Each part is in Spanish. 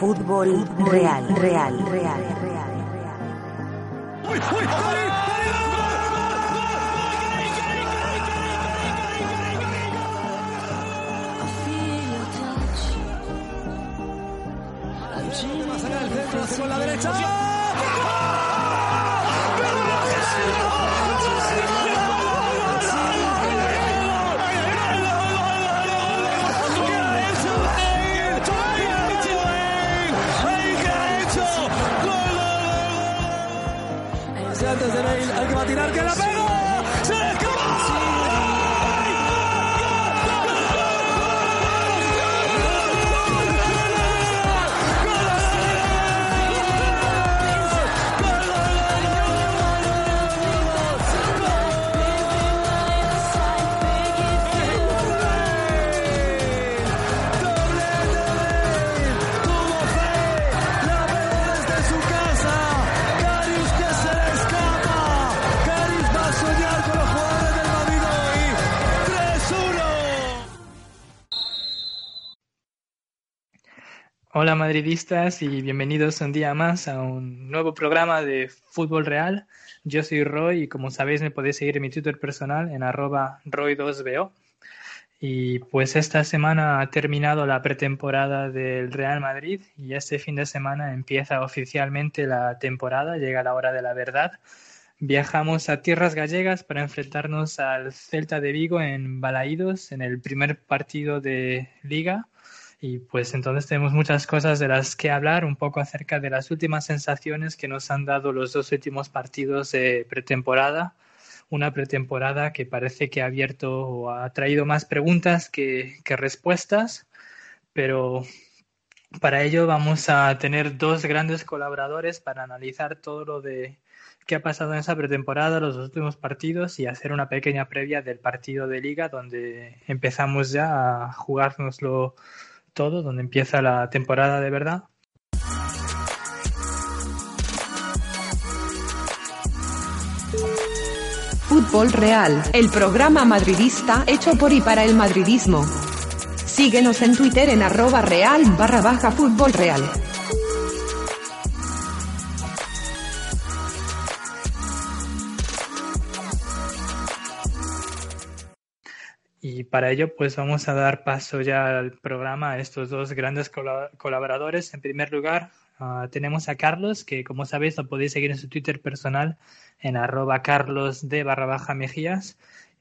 Fútbol real, real, real, real. Derecha. Hay que patinar que la pega. Hola madridistas y bienvenidos un día más a un nuevo programa de Fútbol Real. Yo soy Roy y como sabéis me podéis seguir en mi Twitter personal en arroba Roy2BO. Y pues esta semana ha terminado la pretemporada del Real Madrid y este fin de semana empieza oficialmente la temporada, llega la hora de la verdad. Viajamos a tierras gallegas para enfrentarnos al Celta de Vigo en Balaídos en el primer partido de liga. Y pues entonces tenemos muchas cosas de las que hablar, un poco acerca de las últimas sensaciones que nos han dado los dos últimos partidos de pretemporada. Una pretemporada que parece que ha abierto o ha traído más preguntas que, que respuestas, pero para ello vamos a tener dos grandes colaboradores para analizar todo lo de qué ha pasado en esa pretemporada, los dos últimos partidos y hacer una pequeña previa del partido de liga donde empezamos ya a jugárnoslo todo, donde empieza la temporada de verdad. Fútbol Real, el programa madridista hecho por y para el madridismo. Síguenos en Twitter en arroba real barra baja fútbol real. Para ello, pues vamos a dar paso ya al programa a estos dos grandes cola- colaboradores. En primer lugar, ah, tenemos a Carlos, que como sabéis lo podéis seguir en su Twitter personal en arroba carlos de barra baja mejías.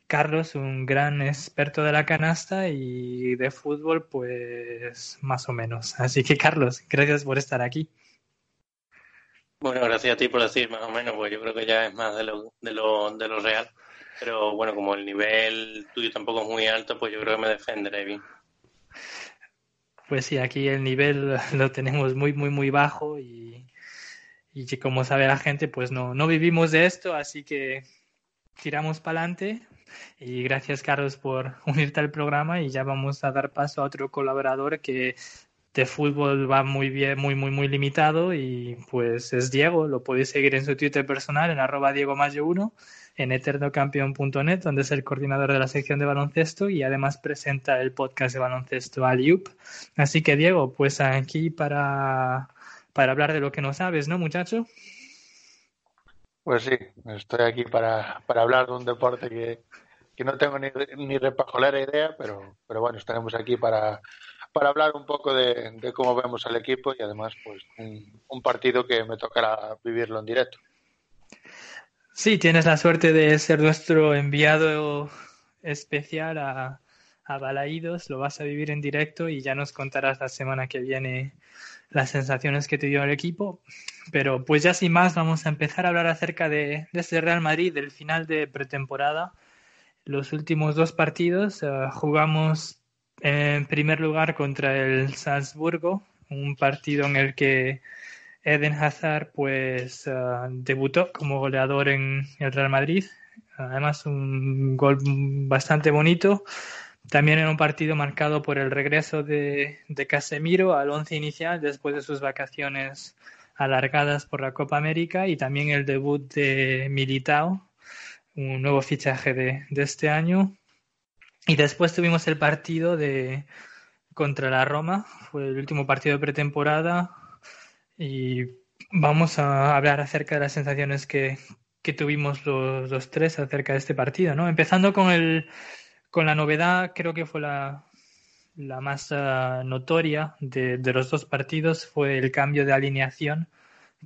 Carlos, un gran experto de la canasta y de fútbol, pues más o menos. Así que Carlos, gracias por estar aquí. Bueno, gracias a ti por decir más o menos, pues yo creo que ya es más de lo, de lo, de lo real. Pero bueno, como el nivel tuyo tampoco es muy alto, pues yo creo que me defenderé bien. Pues sí, aquí el nivel lo tenemos muy, muy, muy bajo y, y como sabe la gente, pues no, no vivimos de esto, así que tiramos para adelante. Y gracias, Carlos, por unirte al programa y ya vamos a dar paso a otro colaborador que de fútbol va muy bien, muy, muy, muy limitado y pues es Diego. Lo podéis seguir en su Twitter personal en arroba Diego Mayo 1 en eternocampeón.net, donde es el coordinador de la sección de baloncesto y además presenta el podcast de baloncesto Aliup. Así que Diego, pues aquí para, para hablar de lo que no sabes, ¿no, muchacho? Pues sí, estoy aquí para, para hablar de un deporte que, que no tengo ni, ni repajolera idea, pero, pero bueno, estaremos aquí para, para hablar un poco de, cómo vemos al equipo y además pues un partido que me tocará vivirlo en directo. Sí, tienes la suerte de ser nuestro enviado especial a, a Balaídos, lo vas a vivir en directo y ya nos contarás la semana que viene las sensaciones que te dio el equipo. Pero pues ya sin más vamos a empezar a hablar acerca de, de este Real Madrid, del final de pretemporada. Los últimos dos partidos uh, jugamos en primer lugar contra el Salzburgo, un partido en el que Eden Hazard pues uh, debutó como goleador en el Real Madrid. Además un gol bastante bonito. También en un partido marcado por el regreso de, de Casemiro al once inicial después de sus vacaciones alargadas por la Copa América y también el debut de Militao, un nuevo fichaje de, de este año. Y después tuvimos el partido de contra la Roma. Fue el último partido de pretemporada y vamos a hablar acerca de las sensaciones que, que tuvimos los, los, tres acerca de este partido, ¿no? Empezando con el con la novedad, creo que fue la, la más uh, notoria de, de, los dos partidos fue el cambio de alineación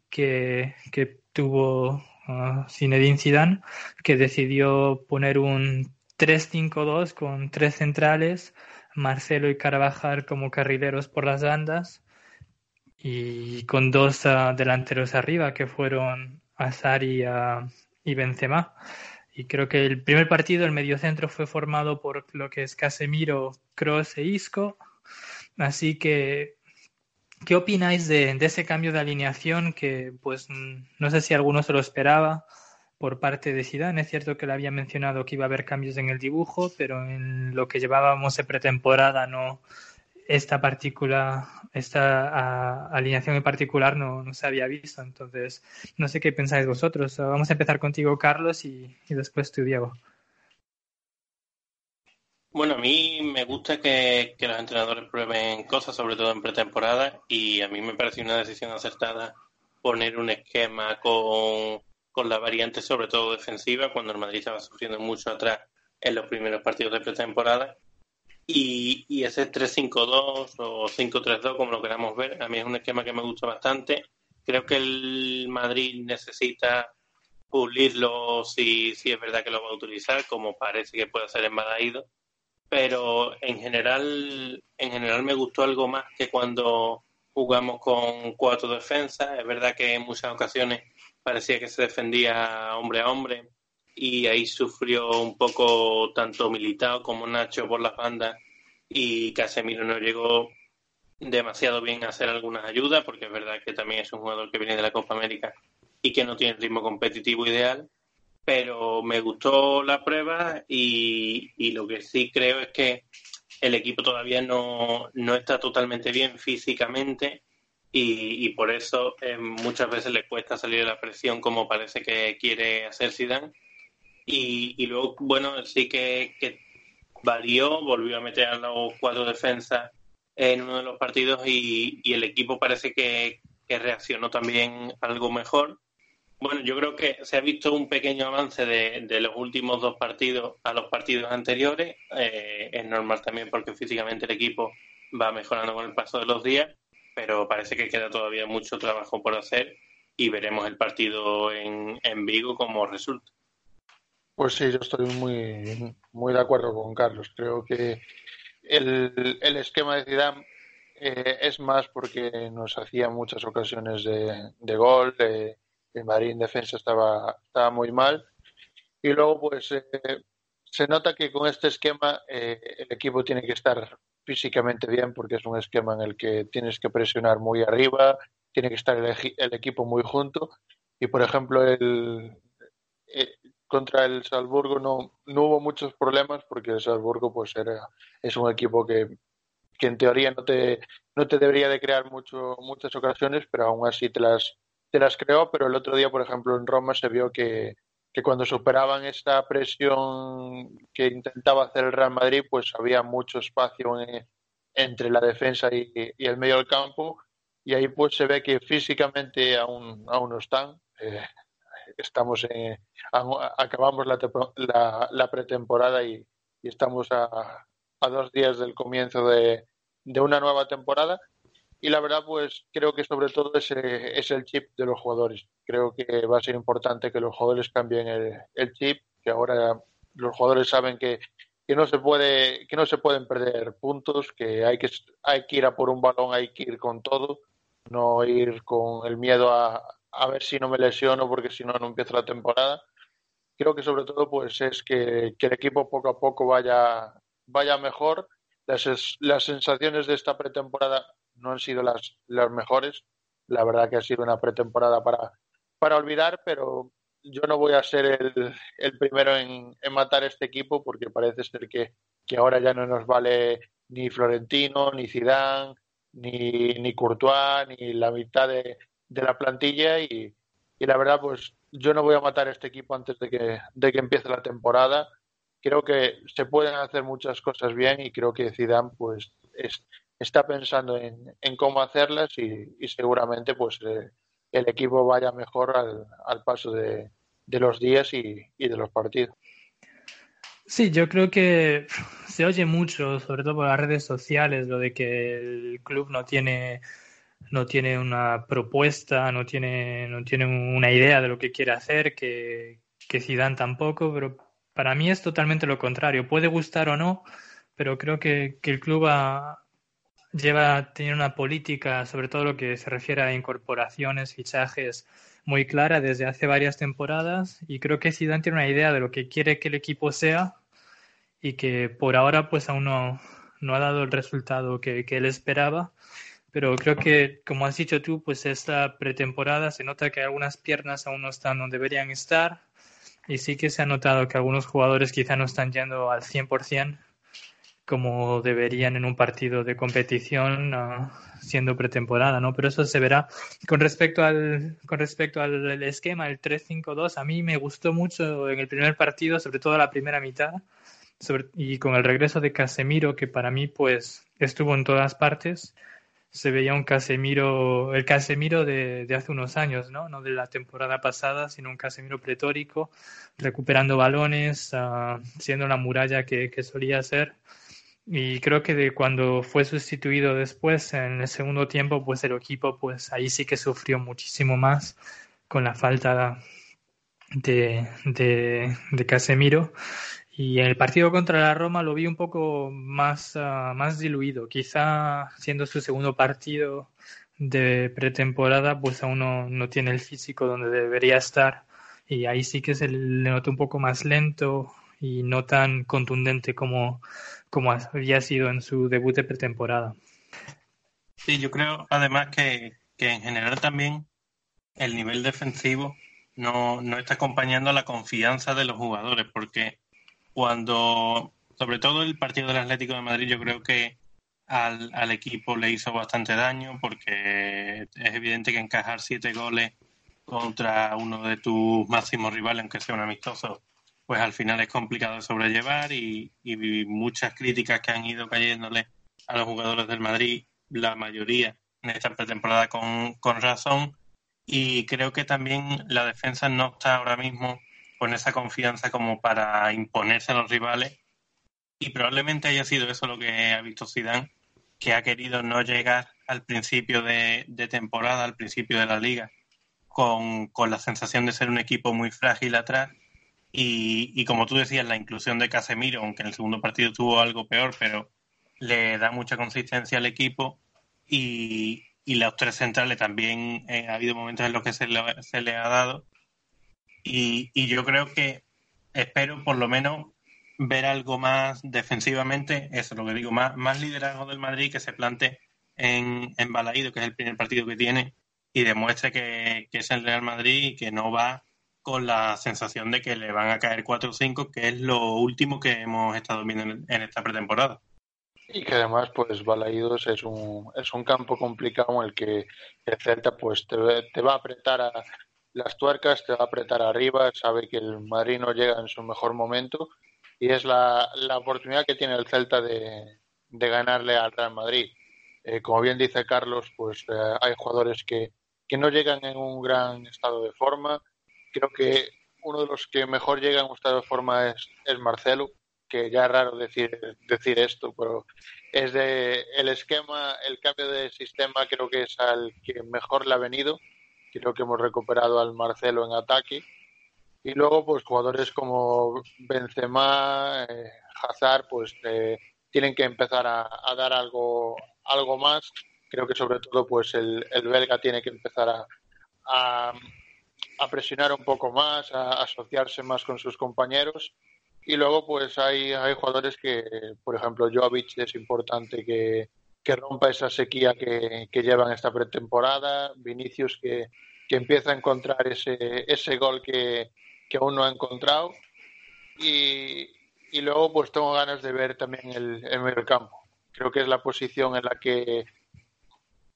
que, que tuvo uh, Zinedine Zidane, que decidió poner un 3-5-2 con tres centrales, Marcelo y Carvajal como carrileros por las bandas y con dos uh, delanteros arriba que fueron Azar y, y Benzema. Y creo que el primer partido, el mediocentro, fue formado por lo que es Casemiro, Cross e Isco. Así que, ¿qué opináis de, de, ese cambio de alineación que, pues, no sé si alguno se lo esperaba por parte de Zidane? Es cierto que le había mencionado que iba a haber cambios en el dibujo, pero en lo que llevábamos de pretemporada no, esta particular, esta alineación en particular no, no, se había visto. Entonces, no sé qué pensáis vosotros. Vamos a empezar contigo, Carlos, y, y después tú, Diego. Bueno, a mí me gusta que, que, los entrenadores prueben cosas, sobre todo en pretemporada, y a mí me parece una decisión acertada poner un esquema con, con la variante, sobre todo defensiva, cuando el Madrid estaba sufriendo mucho atrás en los primeros partidos de pretemporada y, y ese 3-5-2 o 5-3-2, como lo queramos ver, a mí es un esquema que me gusta bastante. Creo que el Madrid necesita pulirlo si, si es verdad que lo va a utilizar, como parece que puede ser en Badaído. Pero en general, en general me gustó algo más que cuando jugamos con cuatro defensas. Es verdad que en muchas ocasiones parecía que se defendía hombre a hombre, y ahí sufrió un poco tanto Militao como Nacho por las bandas y Casemiro no llegó demasiado bien a hacer algunas ayudas porque es verdad que también es un jugador que viene de la Copa América y que no tiene el ritmo competitivo ideal pero me gustó la prueba y, y lo que sí creo es que el equipo todavía no, no está totalmente bien físicamente y, y por eso eh, muchas veces le cuesta salir de la presión como parece que quiere hacer Zidane y, y luego, bueno, sí que, que, varió, volvió a meter a los cuatro defensas en uno de los partidos y, y el equipo parece que, reaccionó también algo mejor. Bueno, yo creo que se ha visto un pequeño avance de, de los últimos dos partidos a los partidos anteriores. Eh, es normal también porque físicamente el equipo va mejorando con el paso de los días, pero parece que queda todavía mucho trabajo por hacer y veremos el partido en, en Vigo como resulta. Pues sí, yo estoy muy, muy de acuerdo con Carlos. Creo que el, el esquema de Zidane eh, es más porque nos hacía muchas ocasiones de, de gol, el Madrid en defensa estaba, estaba muy mal. Y luego, pues, eh, se nota que con este esquema eh, el equipo tiene que estar físicamente bien porque es un esquema en el que tienes que presionar muy arriba, tiene que estar el, el equipo muy junto. Y, por ejemplo, el, contra el Salzburgo no, no hubo muchos problemas porque el Salzburgo pues era, es un equipo que, que en teoría no te, no te debería de crear mucho, muchas ocasiones, pero aún así te las, te las creó. Pero el otro día, por ejemplo, en Roma se vio que, que cuando superaban esta presión que intentaba hacer el Real Madrid, pues había mucho espacio en, entre la defensa y, y, el medio del campo. Y ahí pues se ve que físicamente aún, aún no están. Eh, estamos en, acabamos la, la, la pretemporada y, y estamos a, a, dos días del comienzo de, de, una nueva temporada. Y la verdad, pues creo que sobre todo ese es el chip de los jugadores. Creo que va a ser importante que los jugadores cambien el, el chip, que ahora los jugadores saben que, que no se puede que no se pueden perder puntos que hay que hay que ir a por un balón hay que ir con todo no ir con el miedo a, a ver si no me lesiono porque si no no empiezo la temporada. Creo que sobre todo pues es que, que el equipo poco a poco vaya, vaya mejor. Las, las sensaciones de esta pretemporada no han sido las, las mejores. La verdad que ha sido una pretemporada para, para olvidar, pero yo no voy a ser el, el primero en, en, matar este equipo porque parece ser que, que ahora ya no nos vale ni Florentino, ni Zidane, ni, ni Courtois, ni la mitad de, de la plantilla y, y, la verdad pues yo no voy a matar a este equipo antes de que, de que empiece la temporada. Creo que se pueden hacer muchas cosas bien y creo que Zidane pues es, está pensando en, en cómo hacerlas y, y seguramente pues eh, el equipo vaya mejor al, al paso de, de, los días y, y, de los partidos. Sí, yo creo que se oye mucho, sobre todo por las redes sociales, lo de que el club no tiene no tiene una propuesta, no tiene, no tiene una idea de lo que quiere hacer, que, que Zidane tampoco, pero para mí es totalmente lo contrario. Puede gustar o no, pero creo que, que el club ha, lleva tiene una política, sobre todo lo que se refiere a incorporaciones, fichajes, muy clara desde hace varias temporadas y creo que Zidane tiene una idea de lo que quiere que el equipo sea y que por ahora pues aún no, no ha dado el resultado que, que él esperaba pero creo que, como has dicho tú, pues esta pretemporada se nota que algunas piernas aún no están donde deberían estar y sí que se ha notado que algunos jugadores quizá no están yendo al 100% como deberían en un partido de competición uh, siendo pretemporada, ¿no? Pero eso se verá. Con respecto al, con respecto al esquema, el 3-5-2, a mí me gustó mucho en el primer partido, sobre todo la primera mitad, y con el regreso de Casemiro, que para mí pues estuvo en todas partes se veía un Casemiro, el Casemiro de, de, hace unos años, ¿no? No de la temporada pasada, sino un Casemiro pretórico, recuperando balones, uh, siendo la muralla que, que, solía ser. Y creo que de cuando fue sustituido después, en el segundo tiempo, pues el equipo, pues ahí sí que sufrió muchísimo más con la falta de, de, de Casemiro. Y en el partido contra la Roma lo vi un poco más, uh, más diluido. Quizá siendo su segundo partido de pretemporada, pues aún no, no, tiene el físico donde debería estar. Y ahí sí que se le nota un poco más lento y no tan contundente como, como había sido en su debut de pretemporada. Sí, yo creo además que, que en general también el nivel defensivo no, no está acompañando la confianza de los jugadores, porque cuando, sobre todo el partido del Atlético de Madrid, yo creo que al, al, equipo le hizo bastante daño porque es evidente que encajar siete goles contra uno de tus máximos rivales, aunque sea un amistoso, pues al final es complicado de sobrellevar y, y muchas críticas que han ido cayéndole a los jugadores del Madrid, la mayoría en esta pretemporada con, con razón. Y creo que también la defensa no está ahora mismo con esa confianza como para imponerse a los rivales. Y probablemente haya sido eso lo que ha visto Zidane, que ha querido no llegar al principio de, temporada, al principio de la liga, con, con, la sensación de ser un equipo muy frágil atrás. Y, y, como tú decías, la inclusión de Casemiro, aunque en el segundo partido tuvo algo peor, pero le da mucha consistencia al equipo. Y, y los tres centrales también eh, ha habido momentos en los que se le, se le ha dado y, y, yo creo que espero por lo menos ver algo más defensivamente, eso es lo que digo, más, más liderazgo del Madrid que se plante en, en Balaído, que es el primer partido que tiene, y demuestre que, que, es el Real Madrid y que no va con la sensación de que le van a caer 4 o 5, que es lo último que hemos estado viendo en, esta pretemporada. Y que además, pues Balaídos es un, es un campo complicado en el que el Celta pues te, te va a apretar a, las tuercas, te va a apretar arriba, sabe que el Madrid no llega en su mejor momento y es la, la oportunidad que tiene el Celta de, de ganarle al Real Madrid. Eh, como bien dice Carlos, pues eh, hay jugadores que, que no llegan en un gran estado de forma. Creo que uno de los que mejor llega en un estado de forma es, es Marcelo, que ya es raro decir, decir esto, pero es de el esquema, el cambio de sistema creo que es al que mejor le ha venido creo que hemos recuperado al Marcelo en ataque. Y luego, pues jugadores como Benzema, eh, Hazard, pues eh, tienen que empezar a, dar algo, algo más. Creo que sobre todo, pues el, el belga tiene que empezar a, presionar un poco más, a asociarse más con sus compañeros. Y luego, pues hay, hay jugadores que, por ejemplo, Jovic es importante que, que rompa esa sequía que, llevan esta pretemporada, Vinicius que, que, empieza a encontrar ese, ese gol que, aún no ha encontrado. Y, y, luego pues tengo ganas de ver también el, el medio campo. Creo que es la posición en la que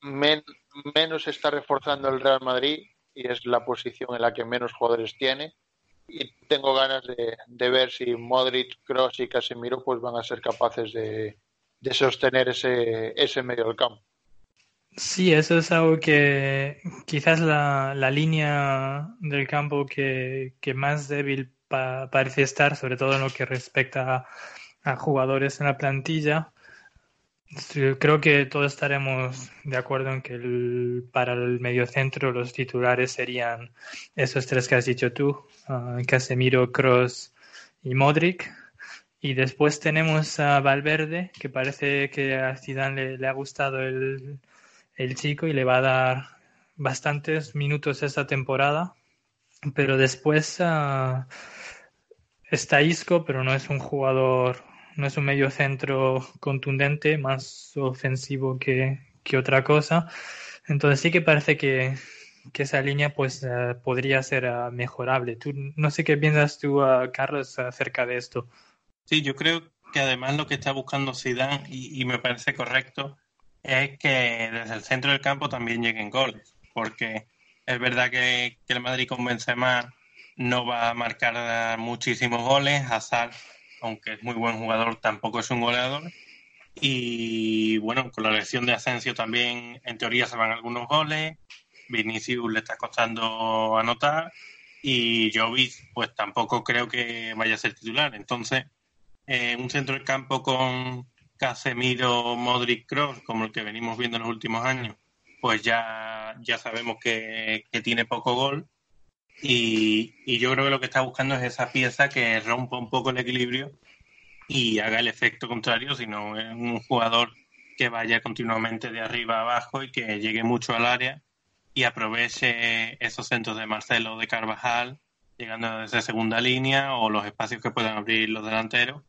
men, menos está reforzando el Real Madrid y es la posición en la que menos jugadores tiene. Y tengo ganas de, de ver si Modric, Kroos y Casemiro pues van a ser capaces de, de sostener ese, ese medio del campo. Sí, eso es algo que quizás la, la línea del campo que, que más débil parece estar, sobre todo en lo que respecta a, jugadores en la plantilla. Creo que todos estaremos de acuerdo en que el, para el mediocentro los titulares serían esos tres que has dicho tú, uh, Casemiro, Cross y Modric. Y después tenemos a Valverde, que parece que a Zidane le, ha gustado el, el chico y le va a dar bastantes minutos esta temporada. Pero después uh, está Isco, pero no es un jugador, no es un medio centro contundente, más ofensivo que, que otra cosa. Entonces sí que parece que, que esa línea pues uh, podría ser uh, mejorable. Tú, no sé qué piensas tú, Carlos, acerca de esto. Sí, yo creo que además lo que está buscando Zidane, y, me parece correcto, es que desde el centro del campo también lleguen goles, porque es verdad que, el Madrid con Benzema no va a marcar muchísimos goles, Hazard, aunque es muy buen jugador, tampoco es un goleador, y bueno, con la elección de Asensio también en teoría se van algunos goles, Vinicius le está costando anotar, y Jovic pues tampoco creo que vaya a ser titular, entonces eh, un centro del campo con Casemiro, Modric, Cross, como el que venimos viendo en los últimos años, pues ya, ya sabemos que, que tiene poco gol. Y, y, yo creo que lo que está buscando es esa pieza que rompa un poco el equilibrio y haga el efecto contrario, sino un jugador que vaya continuamente de arriba a abajo y que llegue mucho al área y aproveche esos centros de Marcelo de Carvajal, llegando desde segunda línea o los espacios que puedan abrir los delanteros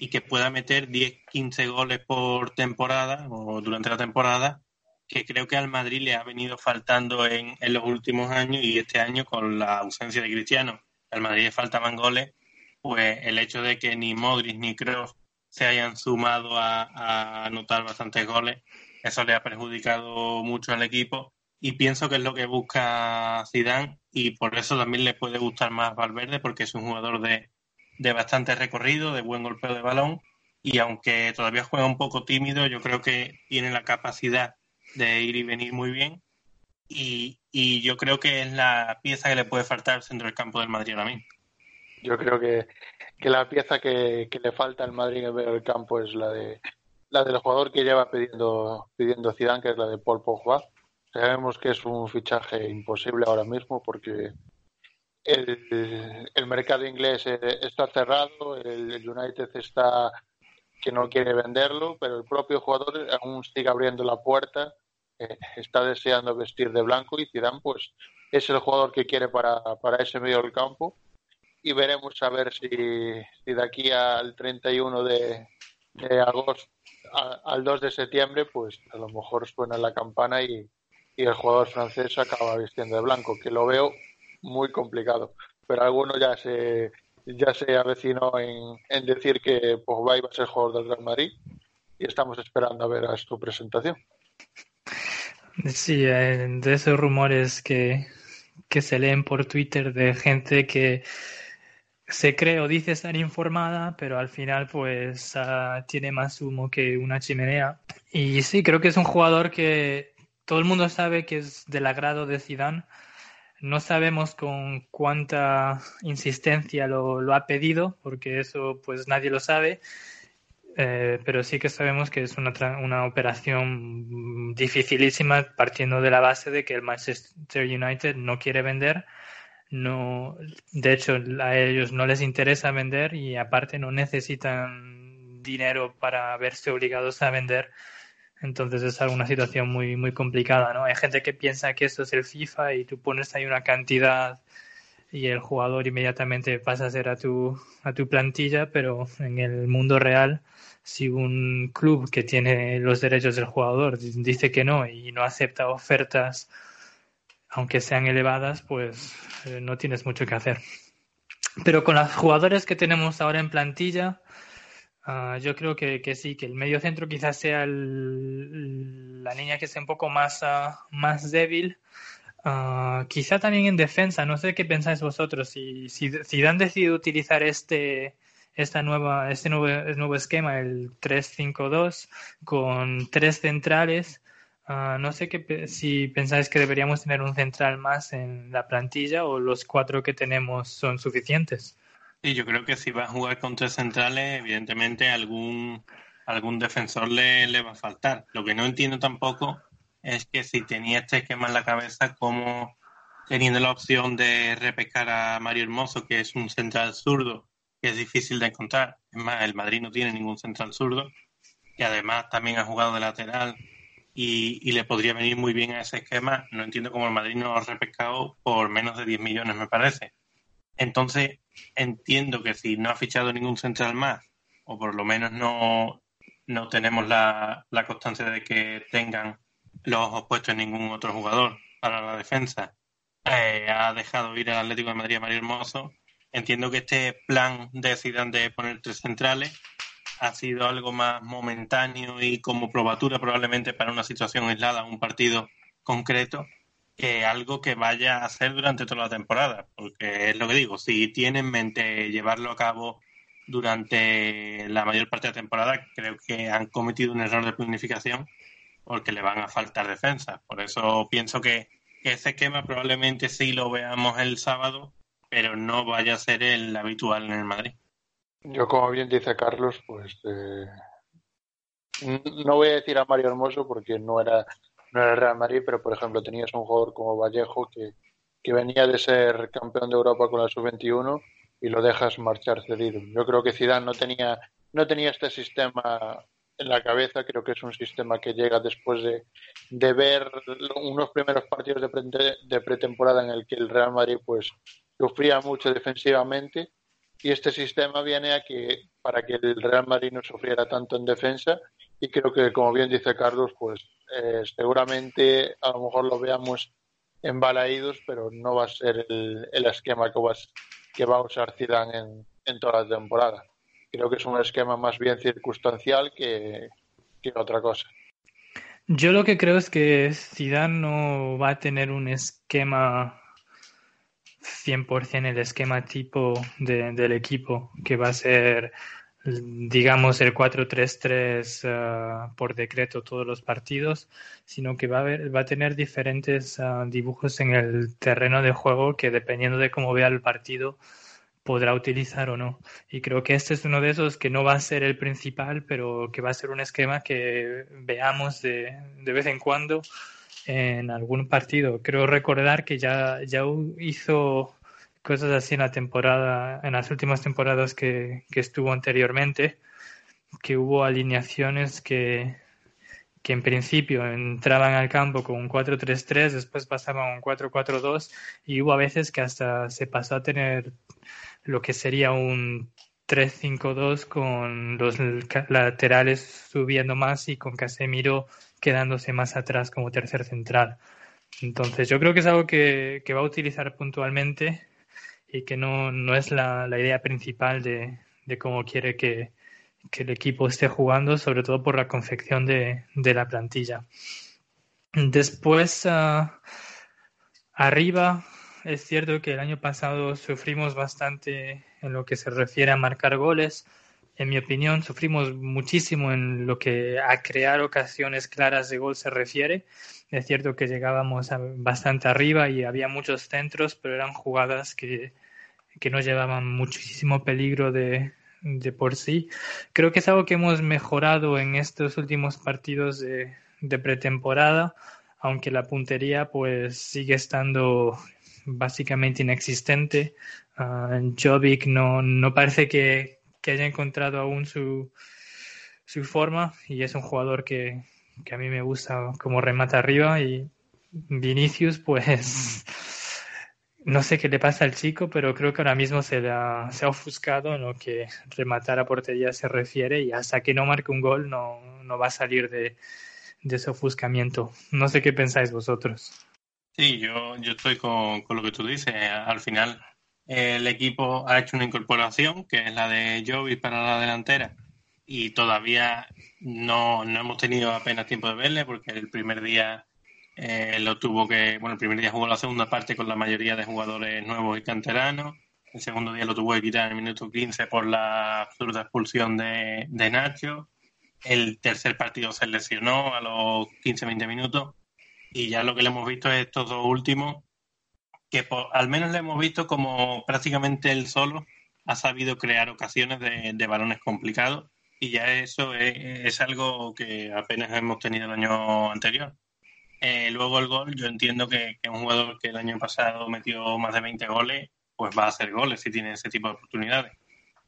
y que pueda meter 10, 15 goles por temporada o durante la temporada, que creo que al Madrid le ha venido faltando en, en los últimos años y este año con la ausencia de Cristiano. Al Madrid le faltaban goles, pues el hecho de que ni Modric ni Kroos se hayan sumado a, a anotar bastantes goles, eso le ha perjudicado mucho al equipo y pienso que es lo que busca Zidane y por eso también le puede gustar más Valverde porque es un jugador de, de bastante recorrido, de buen golpeo de balón y aunque todavía juega un poco tímido, yo creo que tiene la capacidad de ir y venir muy bien y, y yo creo que es la pieza que le puede faltar al centro del campo del Madrid ahora mismo. Yo creo que, que la pieza que, que, le falta al Madrid en el campo es la de la del jugador que lleva pidiendo pidiendo Zidane, que es la de Paul Pogba. Sabemos que es un fichaje imposible ahora mismo porque el, el mercado inglés eh, está cerrado, el United está que no quiere venderlo, pero el propio jugador aún sigue abriendo la puerta, eh, está deseando vestir de blanco y Zidane pues es el jugador que quiere para, para ese medio del campo. Y veremos a ver si, si de aquí al 31 de, de agosto al 2 de septiembre pues a lo mejor suena la campana y, y el jugador francés acaba vistiendo de blanco, que lo veo muy complicado. Pero alguno ya se, ya se avecinó en, decir que Pogba iba a ser jugador del Real Madrid y estamos esperando a ver a su presentación. Sí, eh, de esos rumores que, que se leen por Twitter de gente que se cree o dice estar informada, pero al final pues uh, tiene más humo que una chimenea. Y sí, creo que es un jugador que todo el mundo sabe que es del agrado de Zidane, no sabemos con cuánta insistencia lo, ha pedido, porque eso pues nadie lo sabe, eh, pero sí que sabemos que es una, una operación dificilísima partiendo de la base de que el Manchester United no quiere vender. No, de hecho, a ellos no les interesa vender y aparte no necesitan dinero para verse obligados a vender entonces es una situación muy, muy complicada, ¿no? Hay gente que piensa que esto es el FIFA y tú pones ahí una cantidad y el jugador inmediatamente pasa a ser a tu, a tu plantilla, pero en el mundo real, si un club que tiene los derechos del jugador dice que no y no acepta ofertas, aunque sean elevadas, pues eh, no tienes mucho que hacer. Pero con los jugadores que tenemos ahora en plantilla, Uh, yo creo que, que, sí, que el medio centro quizás sea el, la línea que sea un poco más, uh, más débil. Uh, quizá también en defensa, no sé qué pensáis vosotros. Si, si, si han decidido utilizar este, esta nueva, este nuevo, nuevo esquema, el 3-5-2, con tres centrales. Ah, no sé qué, si pensáis que deberíamos tener un central más en la plantilla o los cuatro que tenemos son suficientes. Sí, yo creo que si va a jugar con tres centrales, evidentemente algún, algún defensor le, le va a faltar. Lo que no entiendo tampoco es que si tenía este esquema en la cabeza, como teniendo la opción de repescar a Mario Hermoso, que es un central zurdo, que es difícil de encontrar. Es más, el Madrid no tiene ningún central zurdo, que además también ha jugado de lateral y, le podría venir muy bien a ese esquema. No entiendo cómo el Madrid no lo ha repescado por menos de 10 millones, me parece. Entonces, entiendo que si no ha fichado ningún central más, o por lo menos no, no tenemos la, la constancia de que tengan los ojos puestos en ningún otro jugador para la defensa, eh, ha dejado ir al Atlético de Madrid a Mario Hermoso. Entiendo que este plan de Zidane de poner tres centrales ha sido algo más momentáneo y como probatura probablemente para una situación aislada, un partido concreto, que algo que vaya a hacer durante toda la temporada. Porque es lo que digo, si tiene en mente llevarlo a cabo durante la mayor parte de la temporada, creo que han cometido un error de planificación porque le van a faltar defensas. Por eso pienso que, ese esquema probablemente sí lo veamos el sábado, pero no vaya a ser el habitual en el Madrid. Yo, como bien dice Carlos, pues eh, no voy a decir a Mario Hermoso porque no era, no era el Real Madrid, pero por ejemplo tenías un jugador como Vallejo que, que venía de ser campeón de Europa con la sub-21 y lo dejas marchar cedido. Yo creo que Zidane no tenía, no tenía este sistema en la cabeza. Creo que es un sistema que llega después de, de ver unos primeros partidos de, de, pretemporada en el que el Real Madrid pues sufría mucho defensivamente y este sistema viene a que para que el Real Madrid no sufriera tanto en defensa y creo que como bien dice Carlos pues eh, seguramente a lo mejor lo veamos en Balaídos pero no va a ser el, esquema que va, que a usar Zidane en, toda la temporada creo que es un esquema más bien circunstancial que, otra cosa. Yo lo que creo es que Zidane no va a tener un esquema 100% el esquema tipo del equipo, que va a ser, digamos, el 4-3-3 uh, por decreto todos los partidos, sino que va a, va a tener diferentes uh, dibujos en el terreno de juego que dependiendo de cómo vea el partido, podrá utilizar o no. Y creo que este es uno de esos que no va a ser el principal, pero que va a ser un esquema que veamos de, de vez en cuando en algún partido. Creo recordar que ya, ya hizo cosas así en la temporada, en las últimas temporadas que, que estuvo anteriormente, que hubo alineaciones que, que en principio entraban al campo con un 4-3-3, después pasaban a un 4-4-2 y hubo a veces que hasta se pasó a tener lo que sería un 3-5-2 con los laterales subiendo más y con Casemiro quedándose más atrás como tercer central. Entonces yo creo que es algo que, va a utilizar puntualmente y que no, no es la, idea principal de, cómo quiere que, el equipo esté jugando, sobre todo por la confección de, la plantilla. Después, ah, arriba, es cierto que el año pasado sufrimos bastante en lo que se refiere a marcar goles. En mi opinión, sufrimos muchísimo en lo que a crear ocasiones claras de gol se refiere. Es cierto que llegábamos bastante arriba y había muchos centros, pero eran jugadas que, que nos llevaban muchísimo peligro de, de por sí. Creo que es algo que hemos mejorado en estos últimos partidos de, de pretemporada, aunque la puntería pues sigue estando básicamente inexistente. Uh, Jovic no, no parece que, que, haya encontrado aún su, su forma y es un jugador que, que a mí me gusta como remata arriba y Vinicius pues no sé qué le pasa al chico, pero creo que ahora mismo se, se ha ofuscado en lo que rematar a portería se refiere y hasta que no marque un gol no, no va a salir de, de ese ofuscamiento. No sé qué pensáis vosotros. Sí, yo, yo estoy con, lo que tú dices. Al final, el equipo ha hecho una incorporación, que es la de Jovi para la delantera, y todavía no, no hemos tenido apenas tiempo de verle, porque el primer día eh, lo tuvo que. Bueno, el primer día jugó la segunda parte con la mayoría de jugadores nuevos y canteranos. El segundo día lo tuvo que quitar en el minuto 15 por la absurda expulsión de, de Nacho. El tercer partido se lesionó a los 15-20 minutos. Y ya lo que le hemos visto es estos dos últimos, que al menos le hemos visto como prácticamente él solo ha sabido crear ocasiones de, de balones complicados. Y ya eso es, es, algo que apenas hemos tenido el año anterior. Eh, luego el gol, yo entiendo que, que, un jugador que el año pasado metió más de 20 goles, pues va a hacer goles si tiene ese tipo de oportunidades.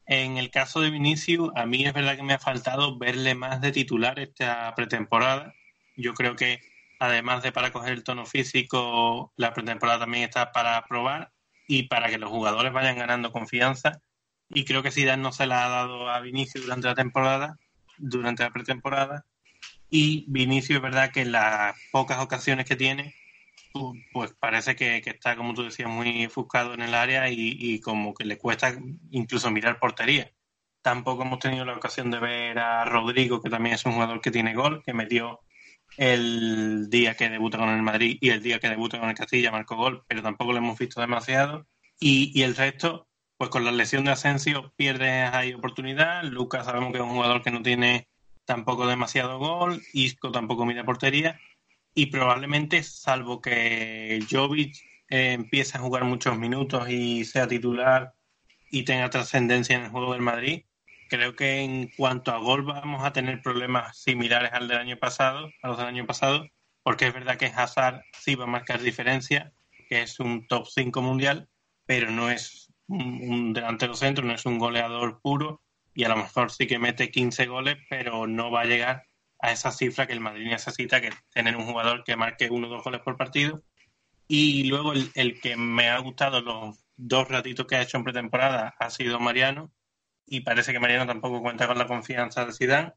En el caso de Vinicius, a mí es verdad que me ha faltado verle más de titular esta pretemporada. Yo creo que además de para coger el tono físico, la pretemporada también está para probar y para que los jugadores vayan ganando confianza. Y creo que Zidane no se la ha dado a Vinicius durante la temporada, durante la pretemporada. Y Vinicius es verdad que en las pocas ocasiones que tiene, pues parece que, que, está, como tú decías, muy ofuscado en el área y, y, como que le cuesta incluso mirar portería. Tampoco hemos tenido la ocasión de ver a Rodrigo, que también es un jugador que tiene gol, que metió el día que debuta con el Madrid y el día que debuta con el Castilla, marcó gol, pero tampoco lo hemos visto demasiado. Y, y el resto, pues con la lesión de Asensio pierde ahí oportunidad. Lucas sabemos que es un jugador que no tiene tampoco demasiado gol, Isco tampoco mira portería y probablemente, salvo que Jovic eh, empiece a jugar muchos minutos y sea titular y tenga trascendencia en el juego del Madrid, creo que en cuanto a gol vamos a tener problemas similares al del año pasado, a los del año pasado, porque es verdad que Hazard sí va a marcar diferencia, que es un top 5 mundial, pero no es un, un delantero centro, no es un goleador puro y a lo mejor sí que mete 15 goles, pero no va a llegar a esa cifra que el Madrid necesita, que tener un jugador que marque uno o dos goles por partido. Y luego el, el, que me ha gustado los dos ratitos que ha hecho en pretemporada ha sido Mariano, y parece que Mariano tampoco cuenta con la confianza de Zidane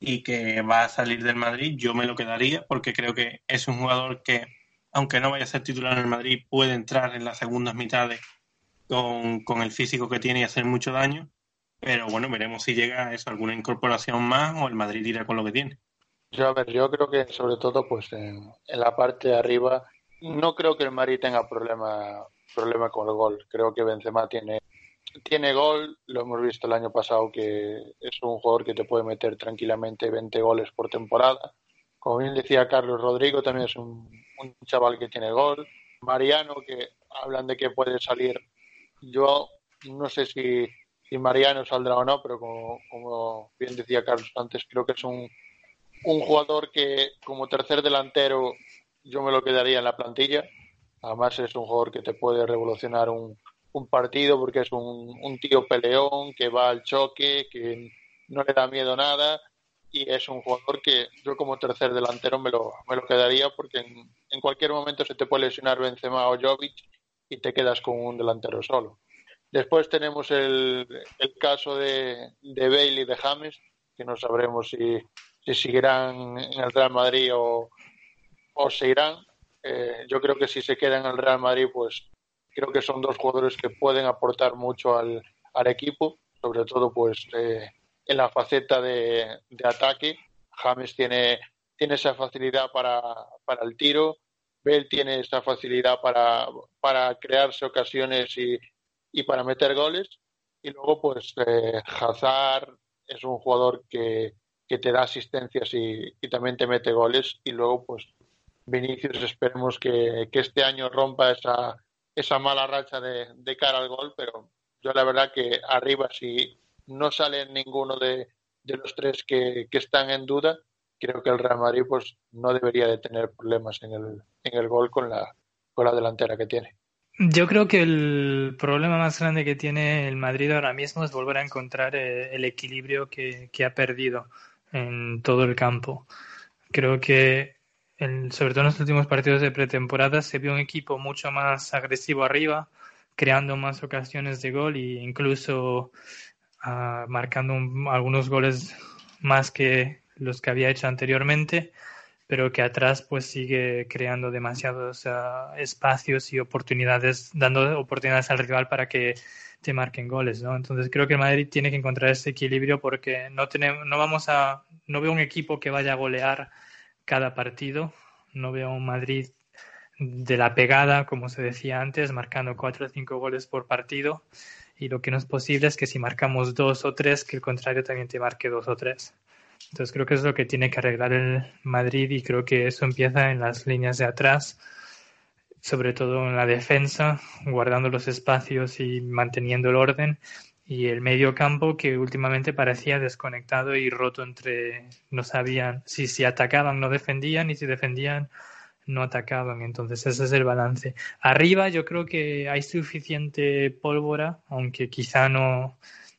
y que va a salir del Madrid. Yo me lo quedaría porque creo que es un jugador que, aunque no vaya a ser titular en el Madrid, puede entrar en las segundas mitades con, con el físico que tiene y hacer mucho daño pero bueno, veremos si llega eso, alguna incorporación más o el Madrid irá con lo que tiene. Yo, a ver, yo creo que sobre todo pues en, la parte de arriba no creo que el Madrid tenga problema, problema con el gol. Creo que Benzema tiene, tiene gol, lo hemos visto el año pasado que es un jugador que te puede meter tranquilamente 20 goles por temporada. Como bien decía Carlos Rodrigo, también es un chaval que tiene gol. Mariano, que hablan de que puede salir. Yo no sé si si Mariano saldrá o no, pero como, como, bien decía Carlos antes, creo que es un, un jugador que como tercer delantero yo me lo quedaría en la plantilla. Además es un jugador que te puede revolucionar un, un partido porque es un, un, tío peleón que va al choque, que no le da miedo nada y es un jugador que yo como tercer delantero me lo, me lo quedaría porque en, en cualquier momento se te puede lesionar Benzema o Jovic y te quedas con un delantero solo. Después tenemos el, el caso de, de Bale y de James, que no sabremos si, si seguirán en el Real Madrid o, o se irán. Eh, yo creo que si se quedan en el Real Madrid, pues creo que son dos jugadores que pueden aportar mucho al, al equipo, sobre todo pues eh, en la faceta de, de, ataque. James tiene, tiene esa facilidad para, para el tiro, Bale tiene esa facilidad para, para crearse ocasiones y, y para meter goles. Y luego, pues, eh, Hazard es un jugador que, que te da asistencias y, y, también te mete goles. Y luego, pues, Vinicius, esperemos que, que este año rompa esa, esa mala racha de, de, cara al gol. Pero yo, la verdad, que arriba, si no sale ninguno de, de los tres que, que están en duda, creo que el Real Madrid, pues, no debería de tener problemas en el, en el gol con la, con la delantera que tiene. Yo creo que el problema más grande que tiene el Madrid ahora mismo es volver a encontrar eh, el equilibrio que, que ha perdido en todo el campo. Creo que, sobre todo en los últimos partidos de pretemporada, se vio un equipo mucho más agresivo arriba, creando más ocasiones de gol e incluso uh, marcando un, algunos goles más que los que había hecho anteriormente pero que atrás pues sigue creando demasiados uh, espacios y oportunidades, dando oportunidades al rival para que te marquen goles, ¿no? Entonces creo que el Madrid tiene que encontrar ese equilibrio porque no tenemos, no vamos a, no veo un equipo que vaya a golear cada partido, no veo un Madrid de la pegada, como se decía antes, marcando cuatro o cinco goles por partido. Y lo que no es posible es que si marcamos dos o tres, que el contrario también te marque dos o tres. Entonces creo que es lo que tiene que arreglar el Madrid y creo que eso empieza en las líneas de atrás, sobre todo en la defensa, guardando los espacios y manteniendo el orden. Y el medio campo que últimamente parecía desconectado y roto entre no sabían si si atacaban no defendían y si defendían no atacaban. Entonces ese es el balance. Arriba yo creo que hay suficiente pólvora, aunque quizá no,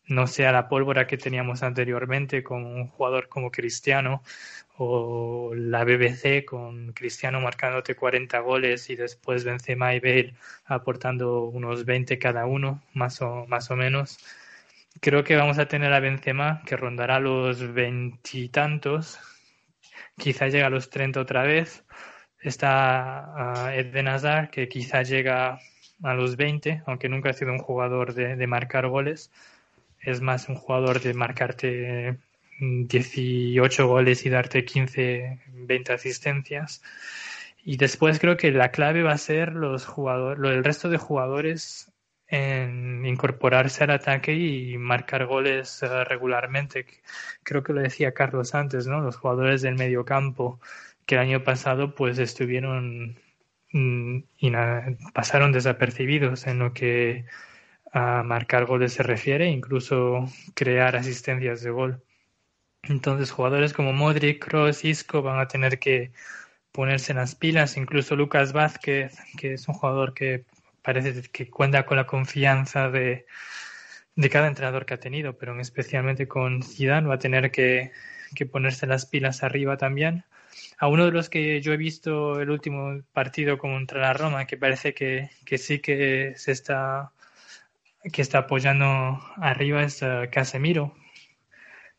no sea la pólvora que teníamos anteriormente con un jugador como Cristiano o la BBC con Cristiano marcándote 40 goles y después Benzema y Bale aportando unos 20 cada uno, más o, más o menos. Creo que vamos a tener a Benzema que rondará los veintitantos, quizá llega a los 30 otra vez Está uh, Eden Hazard, que quizá llega a los 20, aunque nunca ha sido un jugador de, marcar goles. Es más un jugador de marcarte 18 goles y darte 15, 20 asistencias. Y después creo que la clave va a ser los jugadores, el resto de jugadores en incorporarse al ataque y marcar goles uh, regularmente. Creo que lo decía Carlos antes, ¿no? Los jugadores del medio campo que el año pasado pues estuvieron mm, y pasaron desapercibidos en lo que a marcar goles se refiere, incluso crear asistencias de gol. Entonces jugadores como Modric, Kroos, Isco van a tener que ponerse en las pilas, incluso Lucas Vázquez, que es un jugador que parece que cuenta con la confianza de, de cada entrenador que ha tenido, pero especialmente con Zidane va a tener que, que ponerse las pilas arriba también a uno de los que yo he visto el último partido contra la Roma, que parece que, que sí que se está que está apoyando arriba es eh, Casemiro,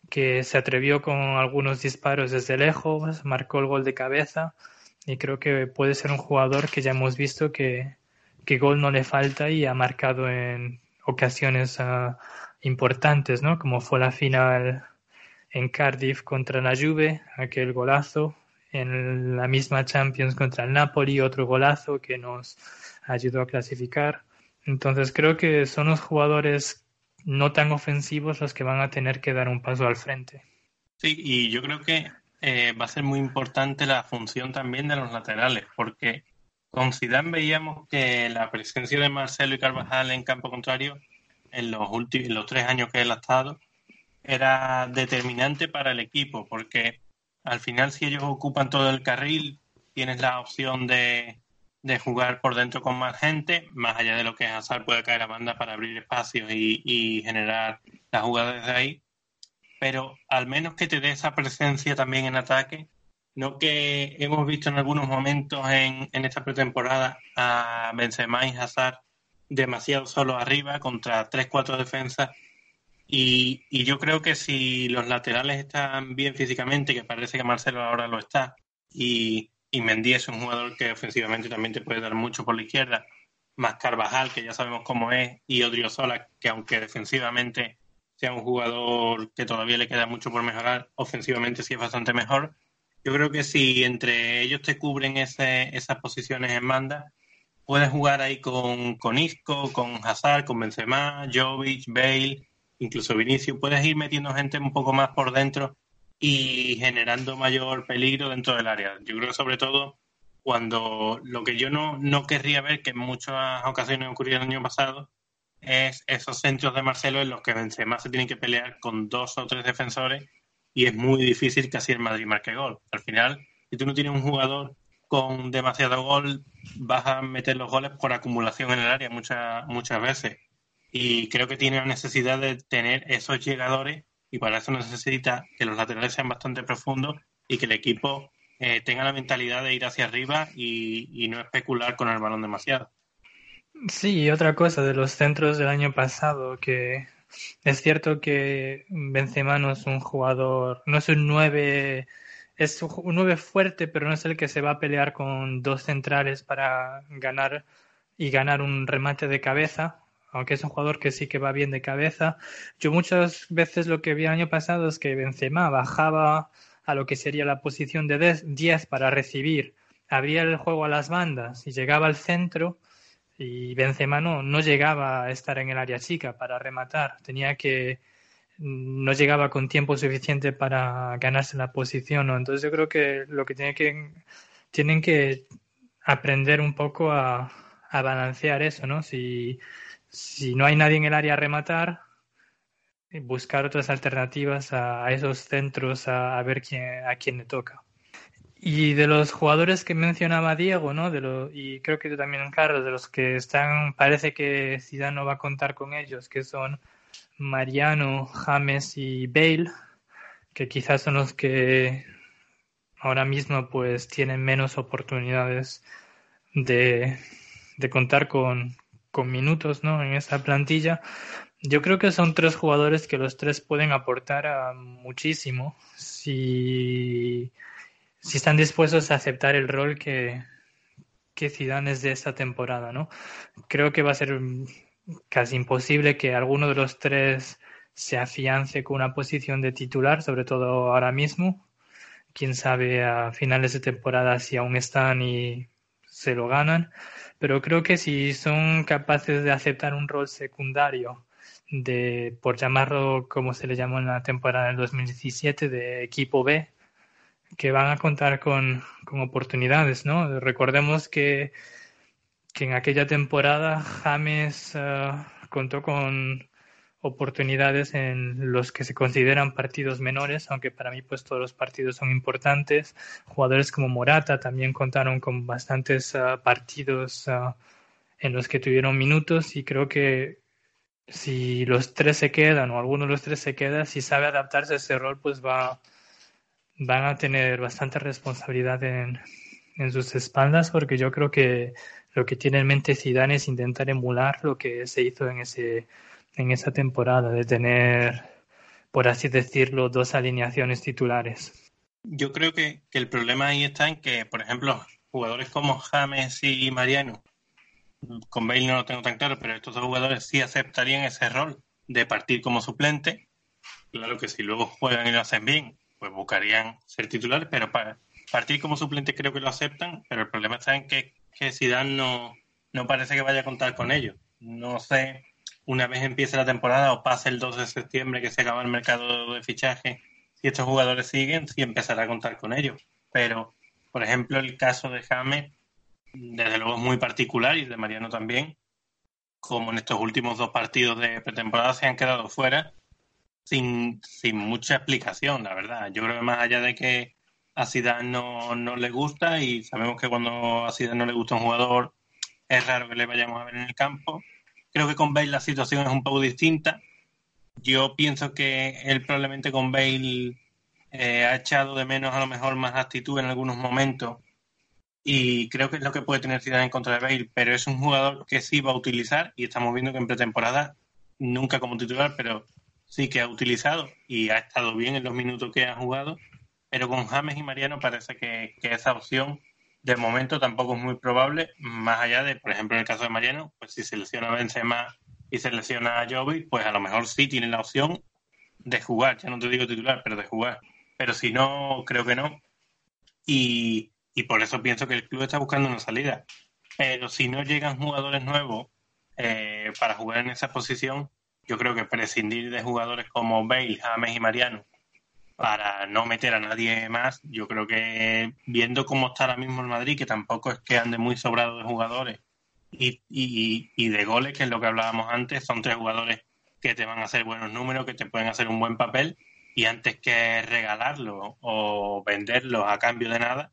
que se atrevió con algunos disparos desde lejos, marcó el gol de cabeza y creo que puede ser un jugador que ya hemos visto que, que gol no le falta y ha marcado en ocasiones uh, importantes, ¿no? Como fue la final en Cardiff contra la Juve, aquel golazo, en la misma Champions contra el Napoli, otro golazo que nos ayudó a clasificar. Entonces creo que son los jugadores no tan ofensivos los que van a tener que dar un paso al frente. Sí, y yo creo que eh, va a ser muy importante la función también de los laterales, porque con Zidane veíamos que la presencia de Marcelo y Carvajal en campo contrario en los últimos los tres años que él ha estado era determinante para el equipo, porque al final si ellos ocupan todo el carril, tienes la opción de, de jugar por dentro con más gente, más allá de lo que Hazard puede caer a banda para abrir espacios y, y generar la jugada desde ahí. Pero al menos que te dé esa presencia también en ataque, no que hemos visto en algunos momentos en, en esta pretemporada a Benzema y Hazard demasiado solo arriba contra 3-4 defensas y, y, yo creo que si los laterales están bien físicamente, que parece que Marcelo ahora lo está, y, y Mendy es un jugador que ofensivamente también te puede dar mucho por la izquierda, más Carvajal, que ya sabemos cómo es, y Odriozola, que aunque defensivamente sea un jugador que todavía le queda mucho por mejorar, ofensivamente sí es bastante mejor. Yo creo que si entre ellos te cubren esas posiciones en banda, puedes jugar ahí con, con Isco, con Hazard, con Benzema, Jovic, Bale, incluso Vinicius, puedes ir metiendo gente un poco más por dentro y generando mayor peligro dentro del área. Yo creo que sobre todo cuando lo que yo no, no querría ver, que en muchas ocasiones ocurrió el año pasado, es esos centros de Marcelo en los que Benzema se tienen que pelear con dos o tres defensores y es muy difícil que así el Madrid marque gol. Al final, si tú no tienes un jugador con demasiado gol, vas a meter los goles por acumulación en el área muchas muchas veces y creo que tiene la necesidad de tener esos llegadores y para eso necesita que los laterales sean bastante profundos y que el equipo eh, tenga la mentalidad de ir hacia arriba y, no especular con el balón demasiado. Sí, y otra cosa de los centros del año pasado, que es cierto que Benzema no es un jugador, no es un nueve, es un nueve fuerte, pero no es el que se va a pelear con dos centrales para ganar y ganar un remate de cabeza, aunque es un jugador que sí que va bien de cabeza. Yo muchas veces lo que vi el año pasado es que Benzema bajaba a lo que sería la posición de 10 para recibir abría el juego a las bandas y llegaba al centro y Benzema no, no llegaba a estar en el área chica para rematar, tenía que no llegaba con tiempo suficiente para ganarse la posición. Entonces yo creo que lo que que tienen que aprender un poco a, a balancear eso, ¿no? Si, si no hay nadie en el área a rematar, buscar otras alternativas a, esos centros a, ver quién, a quién le toca. Y de los jugadores que mencionaba Diego, ¿no? De lo, y creo que tú también, Carlos, de los que están, parece que Zidane no va a contar con ellos, que son Mariano, James y Bale, que quizás son los que ahora mismo pues tienen menos oportunidades de, de contar con, con minutos ¿no? en esta plantilla. Yo creo que son tres jugadores que los tres pueden aportar a muchísimo si, si están dispuestos a aceptar el rol que, que Zidane es de esta temporada, ¿no? Creo que va a ser casi imposible que alguno de los tres se afiance con una posición de titular, sobre todo ahora mismo. Quién sabe a finales de temporada si aún están y se lo ganan. Pero creo que si son capaces de aceptar un rol secundario de, por llamarlo como se le llamó en la temporada del 2017, de equipo B, que van a contar con, con oportunidades, ¿no? Recordemos que, que en aquella temporada James uh, contó con oportunidades en los que se consideran partidos menores, aunque para mí pues todos los partidos son importantes. Jugadores como Morata también contaron con bastantes uh, partidos uh, en los que tuvieron minutos y creo que si los tres se quedan o alguno de los tres se queda, si sabe adaptarse a ese rol, pues va, van a tener bastante responsabilidad en, en sus espaldas, porque yo creo que lo que tiene en mente Zidane es intentar emular lo que se hizo en ese en esa temporada, de tener, por así decirlo, dos alineaciones titulares. Yo creo que, que el problema ahí está en que, por ejemplo, jugadores como James y Mariano con Bale no lo tengo tan claro, pero estos dos jugadores sí aceptarían ese rol de partir como suplente. Claro que si luego juegan y lo hacen bien, pues buscarían ser titulares, pero para partir como suplente creo que lo aceptan, pero el problema está en que, que Zidane no, no parece que vaya a contar con ellos. No sé, una vez empiece la temporada o pase el 2 de septiembre que se acaba el mercado de fichaje, si estos jugadores siguen, sí empezará a contar con ellos. Pero, por ejemplo, el caso de James desde luego es muy particular y de Mariano también, como en estos últimos dos partidos de pretemporada se han quedado fuera sin, sin mucha explicación, la verdad. Yo creo que más allá de que a Zidane no, no le gusta y sabemos que cuando a Zidane no le gusta un jugador es raro que le vayamos a ver en el campo. Creo que con Bale la situación es un poco distinta. Yo pienso que él probablemente con Bale eh, ha echado de menos a lo mejor más actitud en algunos momentos y creo que es lo que puede tener Zidane en contra de Bale, pero es un jugador que sí va a utilizar y estamos viendo que en pretemporada nunca como titular, pero sí que ha utilizado y ha estado bien en los minutos que ha jugado, pero con James y Mariano parece que, esa opción de momento tampoco es muy probable, más allá de, por ejemplo, en el caso de Mariano, pues si selecciona a Benzema y selecciona a Jovi, pues a lo mejor sí tiene la opción de jugar, ya no te digo titular, pero de jugar. Pero si no, creo que no. Y, y por eso pienso que el club está buscando una salida. Pero si no llegan jugadores nuevos eh, para jugar en esa posición, yo creo que prescindir de jugadores como Bale, James y Mariano para no meter a nadie más, yo creo que viendo cómo está ahora mismo el Madrid, que tampoco es que ande muy sobrado de jugadores y, y, y de goles, que es lo que hablábamos antes, son tres jugadores que te van a hacer buenos números, que te pueden hacer un buen papel, y antes que regalarlo o venderlo a cambio de nada,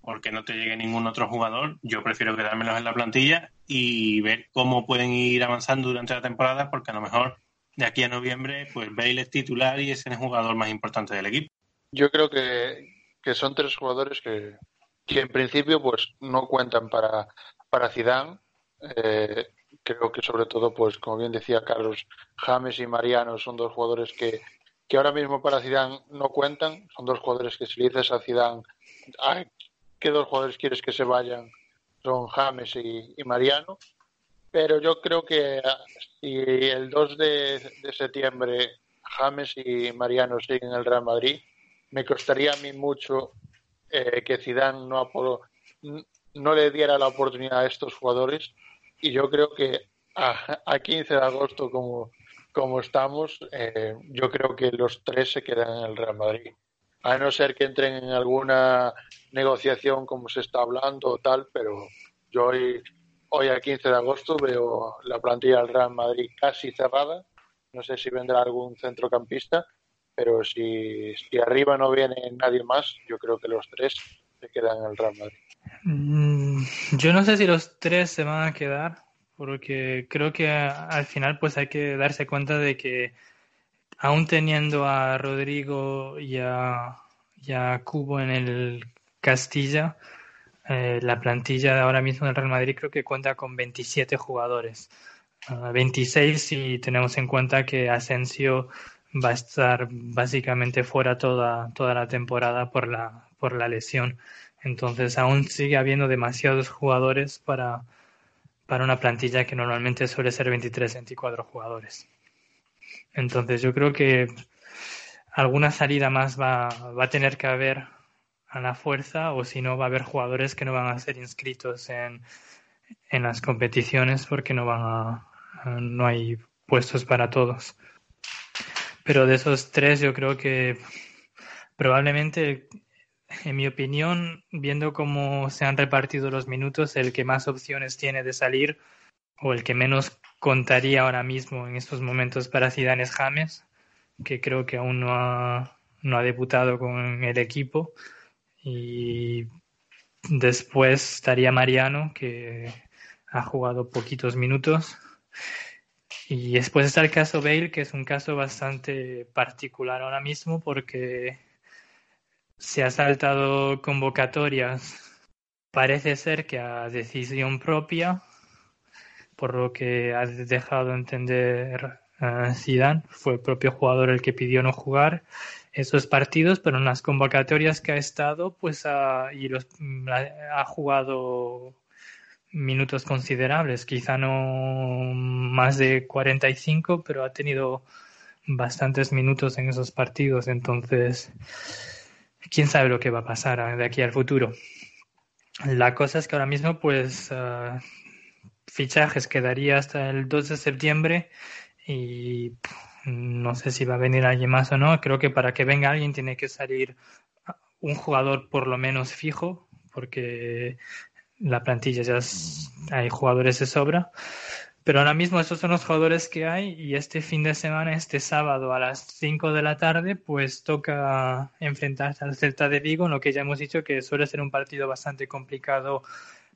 porque no te llegue ningún otro jugador, yo prefiero quedármelos en la plantilla y ver cómo pueden ir avanzando durante la temporada, porque a lo mejor de aquí a noviembre, pues Bale es titular y es el jugador más importante del equipo. Yo creo que, son tres jugadores que, que, en principio pues no cuentan para, para Zidane. Eh, creo que sobre todo, pues como bien decía Carlos, James y Mariano son dos jugadores que, que ahora mismo para Zidane no cuentan. Son dos jugadores que si le dices a Zidane qué dos jugadores quieres que se vayan son James y, Mariano. Pero yo creo que ah, si el 2 de, septiembre James y Mariano siguen en el Real Madrid, me costaría a mí mucho eh, que Zidane no, no le diera la oportunidad a estos jugadores y yo creo que a, 15 de agosto como, como estamos, eh, yo creo que los tres se quedan en el Real Madrid. A no ser que entren en alguna negociación como se está hablando o tal, pero yo hoy, hoy a 15 de agosto veo la plantilla del Real Madrid casi cerrada. No sé si vendrá algún centrocampista, pero si, arriba no viene nadie más, yo creo que los tres se quedan en el Real Madrid. Mm, yo no sé si los tres se van a quedar, porque creo que al final pues hay que darse cuenta de que aún teniendo a Rodrigo y a, Cubo en el Castilla, eh, la plantilla de ahora mismo del Real Madrid creo que cuenta con 27 jugadores. 26 ah, si tenemos en cuenta que Asensio va a estar básicamente fuera toda, toda la temporada por la, por la lesión. Entonces aún sigue habiendo demasiados jugadores para, para una plantilla que normalmente suele ser 23-24 jugadores. Entonces yo creo que alguna salida más va, va a tener que haber a la fuerza o si no va a haber jugadores que no van a ser inscritos en, en las competiciones porque no van a, no hay puestos para todos. Pero de esos tres yo creo que probablemente en mi opinión, viendo cómo se han repartido los minutos, el que más opciones tiene de salir o el que menos contaría ahora mismo en estos momentos para Zidane es James, que creo que aún no ha, no ha debutado con el equipo. Y después estaría Mariano, que ha jugado poquitos minutos. Y después está el caso Bale, que es un caso bastante particular ahora mismo porque se ha saltado convocatorias. Parece ser que a decisión propia, por lo que ha dejado entender uh, Zidane, fue el propio jugador el que pidió no jugar esos partidos, pero en las convocatorias que ha estado, pues ha, y los, ha jugado minutos considerables, quizá no más de 45, pero ha tenido bastantes minutos en esos partidos, entonces quién sabe lo que va a pasar de aquí al futuro. La cosa es que ahora mismo, pues, uh, fichajes. Quedaría hasta el 2 de septiembre y no sé si va a venir alguien más o no. Creo que para que venga alguien tiene que salir un jugador por lo menos fijo, porque la plantilla ya hay jugadores de sobra. Pero ahora mismo esos son los jugadores que hay y este fin de semana, este sábado a las 5 de la tarde, pues toca enfrentarse al Celta de Vigo, en lo que ya hemos dicho que suele ser un partido bastante complicado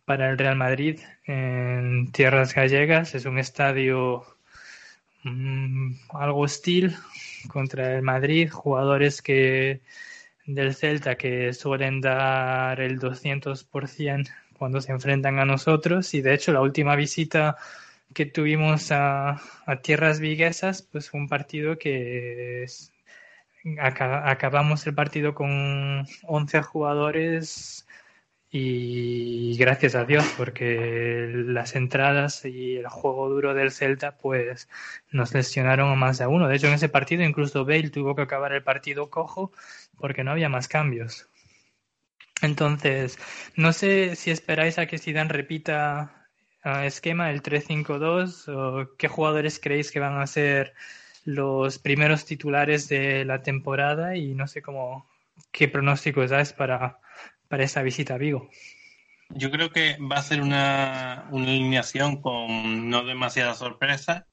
para el Real Madrid en tierras gallegas. Es un estadio mm, algo hostil contra el Madrid, jugadores que del Celta que suelen dar el 200% cuando se enfrentan a nosotros. Y de hecho la última visita que tuvimos a, Tierras Viguesas, pues fue un partido que acabamos el partido con 11 jugadores y gracias a Dios porque las entradas y el juego duro del Celta pues nos lesionaron a más de uno. De hecho en ese partido incluso Bale tuvo que acabar el partido cojo porque no había más cambios. Entonces, no sé si esperáis a que Zidane repita esquema, el 3-5-2, o qué jugadores creéis que van a ser los primeros titulares de la temporada y no sé cómo, qué pronósticos dais para, para esa visita a Vigo. Yo creo que va a ser una, una alineación con no demasiada sorpresa.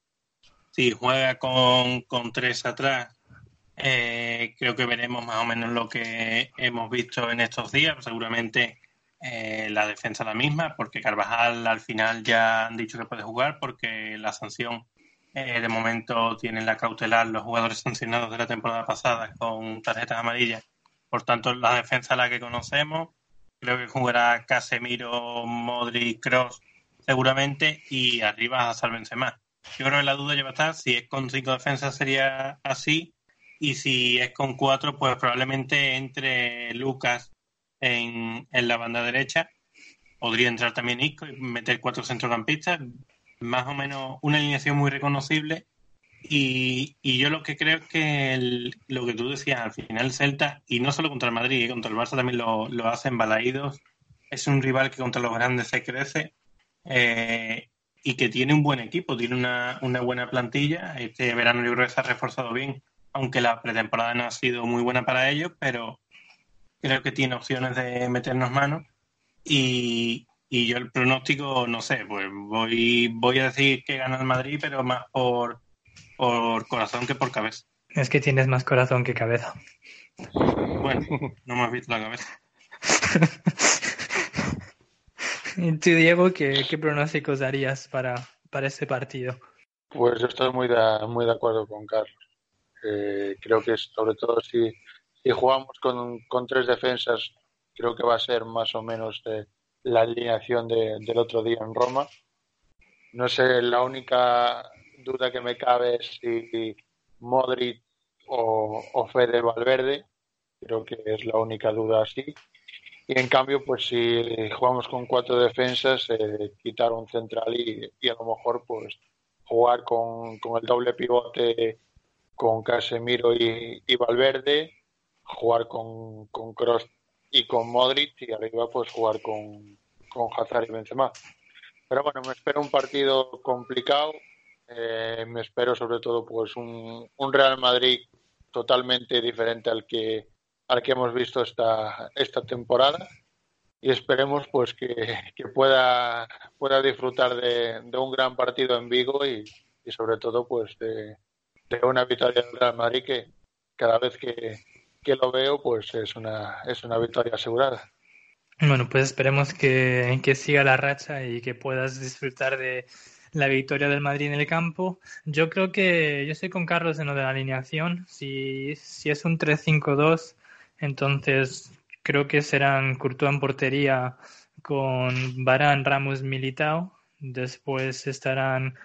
Si juega con, con tres atrás, eh, creo que veremos más o menos lo que hemos visto en estos días. Seguramente eh, la defensa la misma, porque Carvajal al final ya han dicho que puede jugar, porque la sanción eh, de momento tienen la cautelar los jugadores sancionados de la temporada pasada con tarjetas amarillas. Por tanto, la defensa la que conocemos. Creo que jugará Casemiro, Modri, Cross seguramente y arriba a Salvense más. Yo creo que la duda lleva a estar si es con cinco defensas sería así y si es con cuatro pues probablemente entre Lucas en, la banda derecha. Podría entrar también Isco y meter cuatro centrocampistas. Más o menos una alineación muy reconocible. Y, yo lo que creo es que lo que tú decías, al final Celta, y no solo contra el Madrid, contra el Barça también lo, lo hacen balaídos, es un rival que contra los grandes se crece eh, y que tiene un buen equipo, tiene una, una buena plantilla. Este verano yo creo que se ha reforzado bien, aunque la pretemporada no ha sido muy buena para ellos, pero creo que tiene opciones de meternos manos. Y, y yo el pronóstico, no sé, pues voy, voy a decir que gana el Madrid, pero más por, por corazón que por cabeza. Es que tienes más corazón que cabeza. Bueno, no me has visto la cabeza. ¿Y tú, Diego, qué, qué pronósticos darías para, para este partido? Pues yo estoy muy de, muy de acuerdo con Carlos. Eh, creo que sobre todo si, si jugamos con, con, tres defensas, creo que va a ser más o menos de la alineación de, del otro día en Roma. No sé, la única duda que me cabe si Modric o, o Fede Valverde. Creo que es la única duda así. Y en cambio, pues si jugamos con cuatro defensas, eh, quitar un central y, a lo mejor pues jugar con, con el doble pivote con Casemiro y, y Valverde, jugar con, con Kroos y con Modric y arriba pues jugar con, con Hazard y Benzema. Pero bueno, me espero un partido complicado, eh, me espero sobre todo pues un, un Real Madrid totalmente diferente al que al que hemos visto esta, esta temporada y esperemos pues que, que pueda, pueda disfrutar de, un gran partido en Vigo y, y sobre todo pues de, de, una victoria del Real Madrid que cada vez que, que, lo veo pues es una, es una victoria asegurada. Bueno, pues esperemos que, que siga la racha y que puedas disfrutar de la victoria del Madrid en el campo. Yo creo que yo estoy con Carlos en lo de la alineación. Si, si es un 3-5-2, entonces, creo que serán Courtois en portería con Barán, Ramos, Militao. Después estarán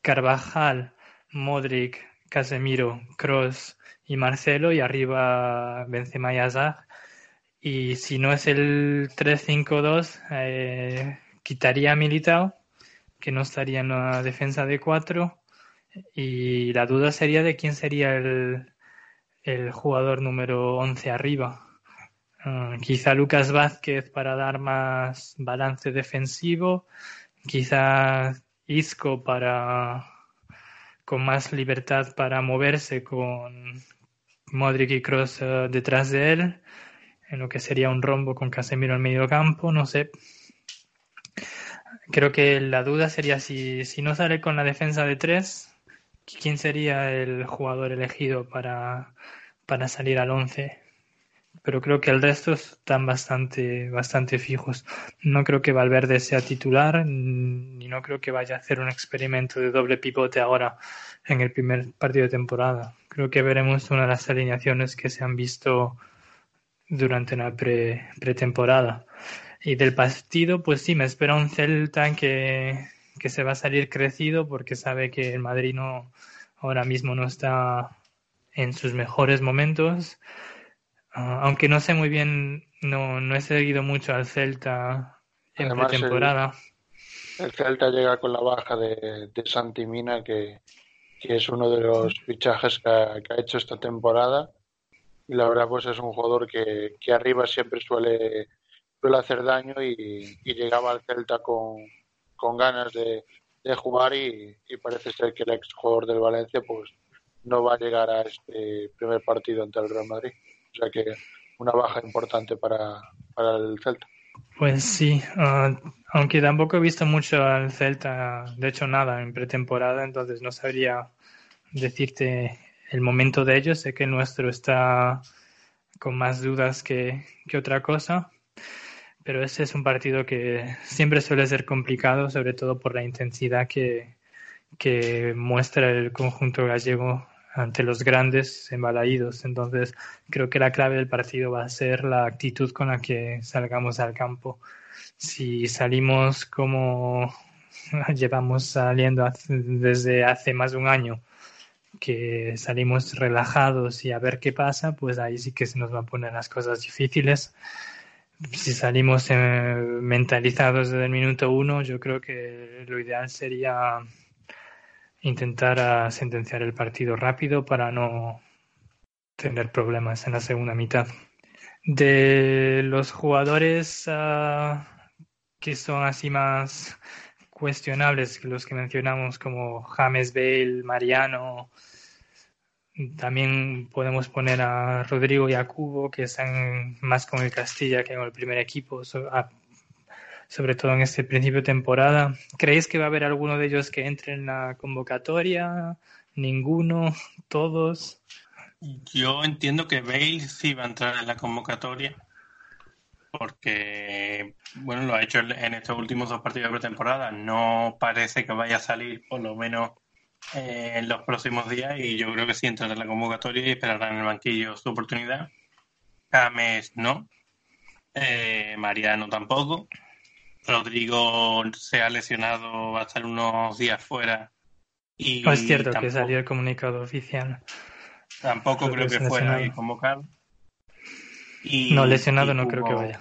Carvajal, Modric, Casemiro, Cross y Marcelo. Y arriba Benzema y. Y si no es el 3-5-2, eh, quitaría Militao, que no estaría en la defensa de cuatro. Y la duda sería de quién sería el, el jugador número 11 arriba. Uh, quizá Lucas Vázquez para dar más balance defensivo, quizá Isco para con más libertad para moverse con Modric y Cross uh, detrás de él, en lo que sería un rombo con Casemiro en medio campo, no sé. Creo que la duda sería si, si no sale con la defensa de tres, ¿quién sería el jugador elegido para, para salir al 11? Pero creo que el resto están bastante, bastante fijos. No creo que Valverde sea titular, ni no creo que vaya a hacer un experimento de doble pivote ahora en el primer partido de temporada. Creo que veremos una de las alineaciones que se han visto durante la pre, pretemporada. Y del partido, pues sí, me espera un Celta que, que se va a salir crecido porque sabe que el Madrid no, ahora mismo no está en sus mejores momentos. Uh, aunque no sé muy bien, no, no he seguido mucho al Celta en Además, pretemporada. El, el, Celta llega con la baja de, de Santimina, que, que es uno de los fichajes que ha, que ha, hecho esta temporada. Y la verdad, pues es un jugador que, que arriba siempre suele, suele hacer daño y, llegaba al Celta con, con ganas de, jugar y, y, parece ser que el ex jugador del Valencia pues no va a llegar a este primer partido ante el Real Madrid. O sea que una baja importante para, para el Celta. Pues sí, uh, aunque tampoco he visto mucho al Celta, de hecho nada en pretemporada, entonces no sabría decirte el momento de ellos. Sé que el nuestro está con más dudas que, que otra cosa pero ese es un partido que siempre suele ser complicado, sobre todo por la intensidad que, que muestra el conjunto gallego ante los grandes embalaídos. Entonces, creo que la clave del partido va a ser la actitud con la que salgamos al campo. Si salimos como llevamos saliendo desde hace más de un año, que salimos relajados y a ver qué pasa, pues ahí sí que se nos van a poner las cosas difíciles si salimos eh, mentalizados desde el minuto uno, yo creo que lo ideal sería intentar sentenciar el partido rápido para no tener problemas en la segunda mitad. De los jugadores uh, que son así más cuestionables los que mencionamos como James Bale, Mariano. También podemos poner a Rodrigo y a Cubo, que están más con el Castilla que con el primer equipo, sobre todo en este principio de temporada. ¿Creéis que va a haber alguno de ellos que entre en la convocatoria? ¿Ninguno? ¿Todos? Yo entiendo que Bale sí va a entrar en la convocatoria porque, bueno, lo ha hecho en estos últimos dos partidos de pretemporada. No parece que vaya a salir, por lo menos eh, en los próximos días, y yo creo que sí entrará en la convocatoria y esperará en el banquillo su oportunidad. James no. Eh, Mariano tampoco. Rodrigo se ha lesionado, va a estar unos días fuera. Y es cierto que salió el comunicado oficial. Tampoco creo, que, fuera convocado no, lesionado no creo que vaya.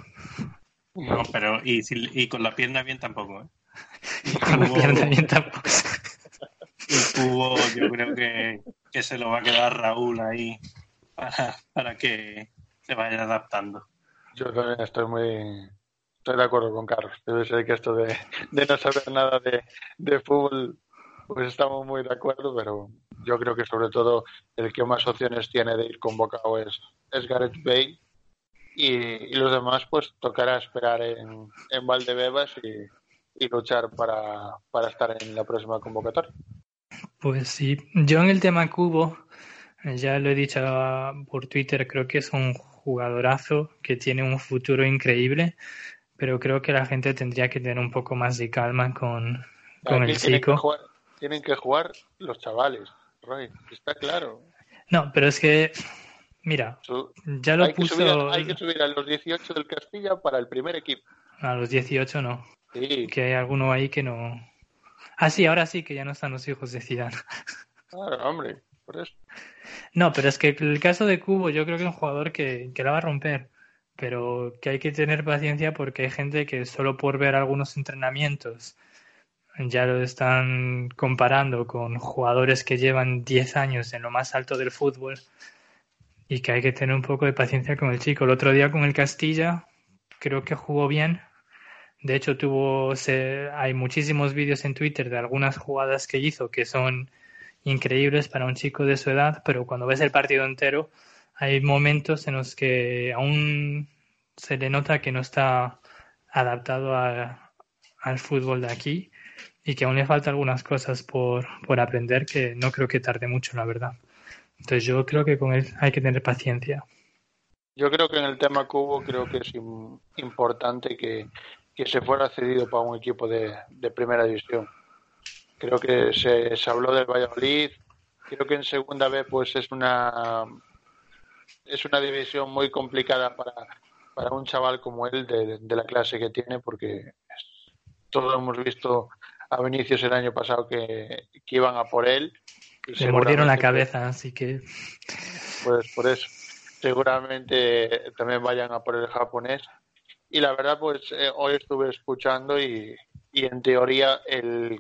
No, pero y, y con la pierna bien tampoco. ¿eh? con la pierna bien tampoco. Y Cubo yo creo que, que, se lo va a quedar Raúl ahí para, para que se vaya adaptando. Yo también estoy muy estoy de acuerdo con Carlos. Debe ser que esto de, de no saber nada de, de fútbol, pues estamos muy de acuerdo, pero yo creo que sobre todo el que más opciones tiene de ir convocado es, es Gareth Bale y, los demás pues tocará esperar en, en Valdebebas y, y luchar para, para estar en la próxima convocatoria. Pues sí, yo en el tema Cubo, ya lo he dicho por Twitter, creo que es un jugadorazo que tiene un futuro increíble, pero creo que la gente tendría que tener un poco más de calma con, con el chico. tienen que jugar los chavales, Roy, está claro. No, pero es que Mira, ya lo hay puso. Que subir, hay que subir a los 18 del Castilla para el primer equipo. A los 18 no. Sí. Que hay alguno ahí que no. Ah, sí, ahora sí que ya no están los hijos de Zidane. Claro, hombre, por eso. No, pero es que el caso de Cubo yo creo que es un jugador que, que la va a romper, pero que hay que tener paciencia porque hay gente que solo por ver algunos entrenamientos ya lo están comparando con jugadores que llevan 10 años en lo más alto del fútbol y que hay que tener un poco de paciencia con el chico. El otro día con el Castilla creo que jugó bien. De hecho, tuvo hay muchísimos vídeos en Twitter de algunas jugadas que hizo que son increíbles para un chico de su edad, pero cuando ves el partido entero hay momentos en los que aún se le nota que no está adaptado al fútbol de aquí y que aún le falta algunas cosas por, por aprender que no creo que tarde mucho, la verdad. Entonces yo creo que con él hay que tener paciencia. Yo creo que en el tema Cubo creo que es importante que, se fuera cedido para un equipo de, primera división. Creo que se, habló del Valladolid. Creo que en segunda vez pues es una es una división muy complicada para, para un chaval como él de, de la clase que tiene porque todos hemos visto a Vinicius el año pasado que, que iban a por él se mordieron la cabeza, así que. Pues por eso. Seguramente también vayan a por el japonés. Y la verdad, pues eh, hoy estuve escuchando y, y en teoría el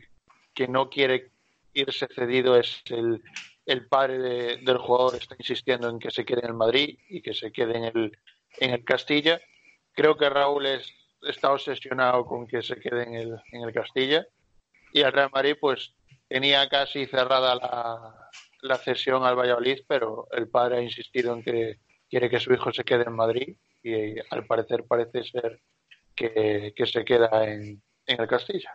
que no quiere irse cedido es el, el padre del jugador está insistiendo en que se quede en el Madrid y que se quede en el, en el Castilla. Creo que Raúl es, está obsesionado con que se quede en el, en el Castilla. Y el Real Madrid, pues tenía casi cerrada la, la cesión al Valladolid, pero el padre ha insistido en que quiere que su hijo se quede en Madrid y al parecer parece ser que, se queda en, en el Castilla.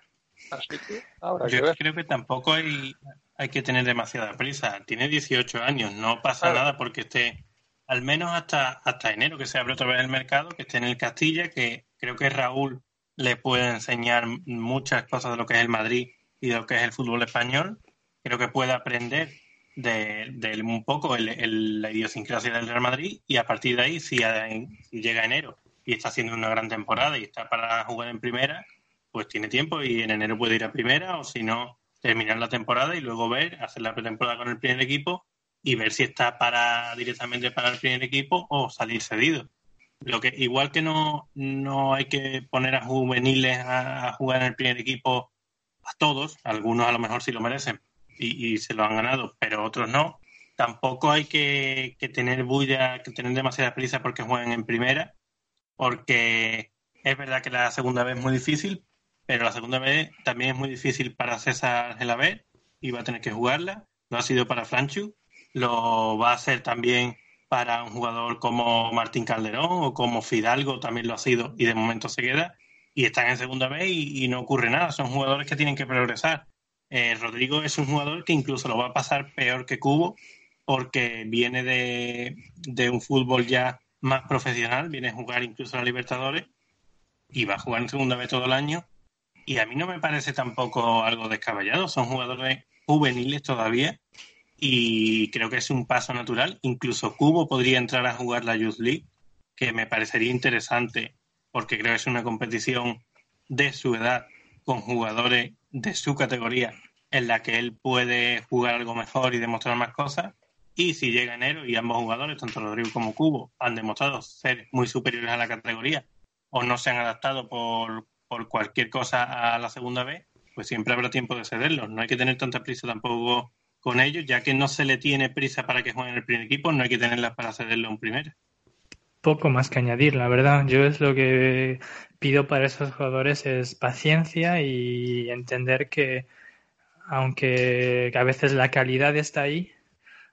Así que ahora Yo creo que tampoco hay, hay que tener demasiada prisa. Tiene 18 años, no pasa nada porque esté, al menos hasta, hasta enero, que se abre otra vez el mercado, que esté en el Castilla, que creo que Raúl le puede enseñar muchas cosas de lo que es el Madrid y de lo que es el fútbol español. Creo que puede aprender de, un poco el, la idiosincrasia del Real Madrid y a partir de ahí, si, llega enero y está haciendo una gran temporada y está para jugar en primera, pues tiene tiempo y en enero puede ir a primera o si no, terminar la temporada y luego ver, hacer la pretemporada con el primer equipo y ver si está para directamente para el primer equipo o salir cedido. Lo que igual que no, no hay que poner a juveniles a jugar en el primer equipo a todos, algunos a lo mejor sí lo merecen y, se lo han ganado, pero otros no. Tampoco hay que, tener bulla, que tener demasiada prisa porque jueguen en primera, porque Es verdad que la segunda vez es muy difícil, pero la segunda vez también es muy difícil para César Gelabert y va a tener que jugarla. Lo ha sido para Franchu, lo va a hacer también para un jugador como Martín Calderón o como Fidalgo, también lo ha sido y de momento se queda. Y están en segunda vez y, no ocurre nada. Son jugadores que tienen que progresar. Eh, Rodrigo es un jugador que incluso lo va a pasar peor que Cubo porque viene de, de un fútbol ya más profesional, viene a jugar incluso a Libertadores y va a jugar en segunda vez todo el año. Y a mí no me parece tampoco algo descabellado. Son jugadores juveniles todavía y creo que es un paso natural. Incluso Cubo podría entrar a jugar la Youth League, que me parecería interesante porque creo que es una competición de su edad con jugadores de su categoría en la que él puede jugar algo mejor y demostrar más cosas. Y si llega enero y ambos jugadores, tanto Rodrigo como Cubo, han demostrado ser muy superiores a la categoría o no se han adaptado por, por cualquier cosa a la segunda vez, pues siempre habrá tiempo de cederlos. No hay que tener tanta prisa tampoco con ellos, ya que no se le tiene prisa para que jueguen en el primer equipo, no hay que tenerla para cederlo un primero. Poco más que añadir, la verdad. Yo es lo que pido para esos jugadores es paciencia y entender que aunque a veces la calidad está ahí,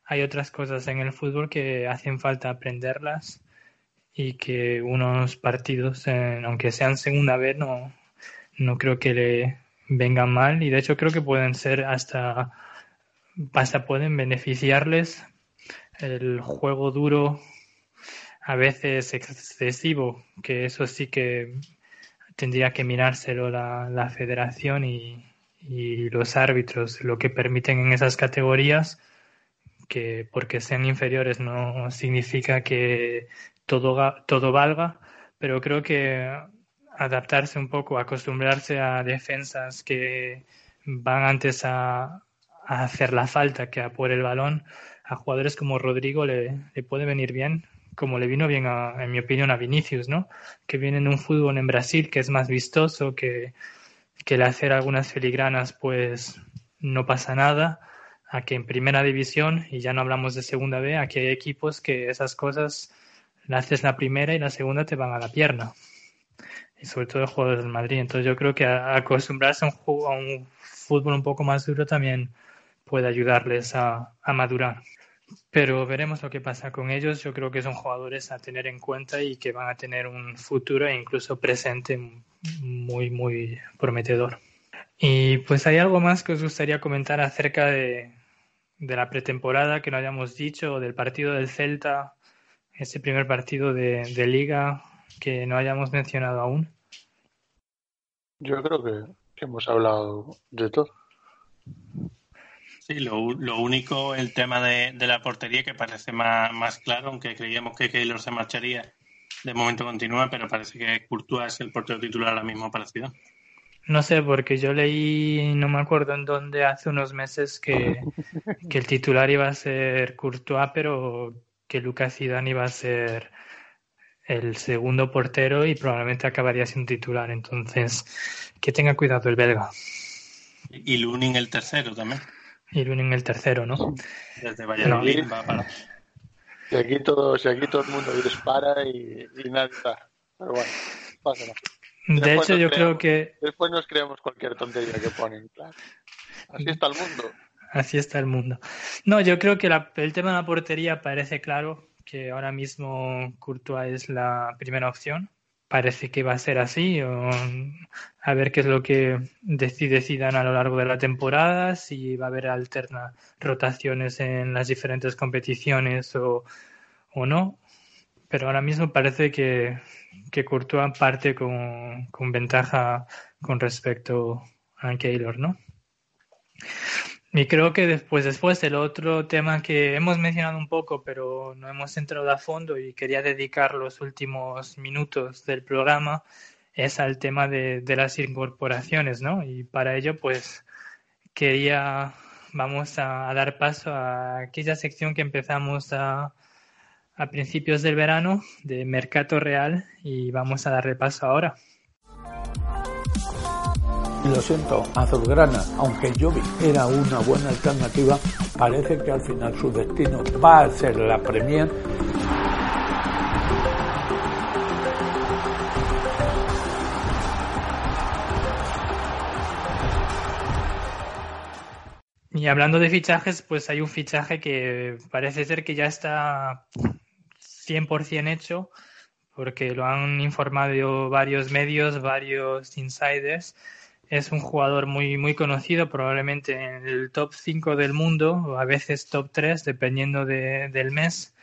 hay otras cosas en el fútbol que hacen falta aprenderlas y que unos partidos, aunque sean segunda vez, no, no creo que le vengan mal. Y de hecho creo que pueden ser hasta, hasta pueden beneficiarles el juego duro a veces excesivo, que eso sí que tendría que mirárselo la, la federación y, y los árbitros, lo que permiten en esas categorías que porque sean inferiores no significa que todo, todo valga, pero creo que adaptarse un poco, acostumbrarse a defensas que van antes a, hacer la falta que a por el balón, a jugadores como Rodrigo le, le puede venir bien, como le vino bien, a, en mi opinión, a Vinicius, ¿no? Que viene en un fútbol en Brasil que es más vistoso, que, que el hacer algunas filigranas pues no pasa nada, a que en primera división, y ya no hablamos de segunda B, aquí hay equipos que esas cosas la haces la primera y la segunda te van a la pierna. Y sobre todo jugadores del Madrid. Entonces yo creo que acostumbrarse a un, a un fútbol un poco más duro también puede ayudarles a madurar. Pero veremos lo que pasa con ellos. Yo creo que son jugadores a tener en cuenta y que van a tener un futuro e incluso presente muy, muy prometedor. Y pues hay algo más que os gustaría comentar acerca de, de la pretemporada que no hayamos dicho, o del partido del Celta, ese primer partido de, liga que no hayamos mencionado aún. Yo creo que, hemos hablado de todo. Sí, lo, lo, único, el tema de, de, la portería que parece más, más claro, aunque creíamos que Keylor se marcharía, de momento continúa, pero parece que Courtois es el portero titular ahora mismo para Ciudad. No sé, porque yo leí, no me acuerdo en dónde, hace unos meses que, que el titular iba a ser Courtois, pero que Lucas Zidane iba a ser el segundo portero y probablemente acabaría siendo titular. Entonces, que tenga cuidado el belga. Y Lunin el tercero también. Y Lunin el tercero, ¿no? Desde Valladolid va para... Si aquí todo, si aquí todo el mundo dispara y, y nada está. Pero bueno, pasa de hecho, yo creo que. Después nos creamos cualquier tontería que ponen, claro. Así está el mundo. Así está el mundo. No, yo creo que el tema de la portería parece claro que ahora mismo Courtois es la primera opción. Parece que va a ser así. A ver qué es lo que decide Zidane a lo largo de la temporada, si va a haber alterna rotaciones en las diferentes competiciones o, o no. Pero ahora mismo parece que, que Courtois parte con, con ventaja con respecto a Keylor, ¿no? Y creo que después, después el otro tema que hemos mencionado un poco, pero no hemos entrado a fondo y quería dedicar los últimos minutos del programa, es al tema de, de las incorporaciones, ¿no? Y para ello, pues, quería, vamos a dar paso a aquella sección que empezamos a, a principios del verano de Mercato Real y vamos a darle paso ahora. Y lo siento, Azulgrana, aunque Jovi era una buena alternativa, parece que al final su destino va a ser la Premier. Y hablando de fichajes, pues hay un fichaje que parece ser que ya está 100% hecho, porque lo han informado varios medios, varios insiders, es un jugador muy, muy conocido, probablemente en el top 5 del mundo, o a veces top 3, dependiendo de, del mes,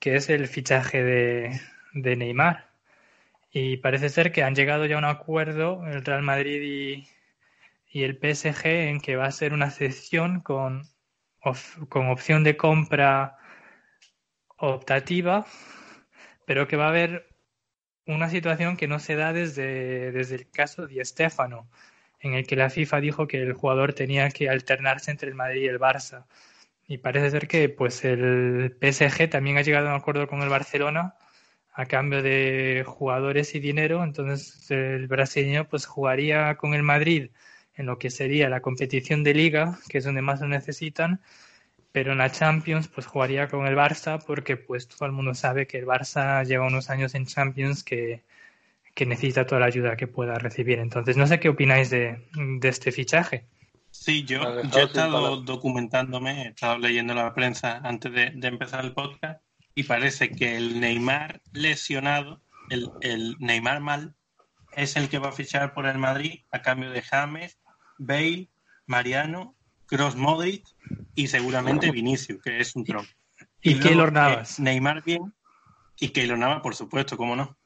que es el fichaje de, de Neymar. Y parece ser que han llegado ya a un acuerdo el Real Madrid y, y el PSG en que va a ser una cesión con, con opción de compra optativa, pero que va a haber una situación que no se da desde, desde el caso de Estefano, en el que la FIFA dijo que el jugador tenía que alternarse entre el Madrid y el Barça. Y parece ser que pues el PSG también ha llegado a un acuerdo con el Barcelona a cambio de jugadores y dinero, entonces el brasileño pues jugaría con el Madrid en lo que sería la competición de liga, que es donde más lo necesitan, pero en la Champions pues jugaría con el Barça porque pues todo el mundo sabe que el Barça lleva unos años en Champions que, que necesita toda la ayuda que pueda recibir. Entonces, no sé qué opináis de, de este fichaje. Sí, yo, yo he estado documentándome, he estado leyendo la prensa antes de, de, empezar el podcast y parece que el Neymar lesionado, el, el Neymar mal, es el que va a fichar por el Madrid a cambio de James, Bale, Mariano, Cross Modric y seguramente Vinicius, que es un tronco. ¿Y, y Keylor Navas? Neymar bien y Keylor Navas, por supuesto, cómo no.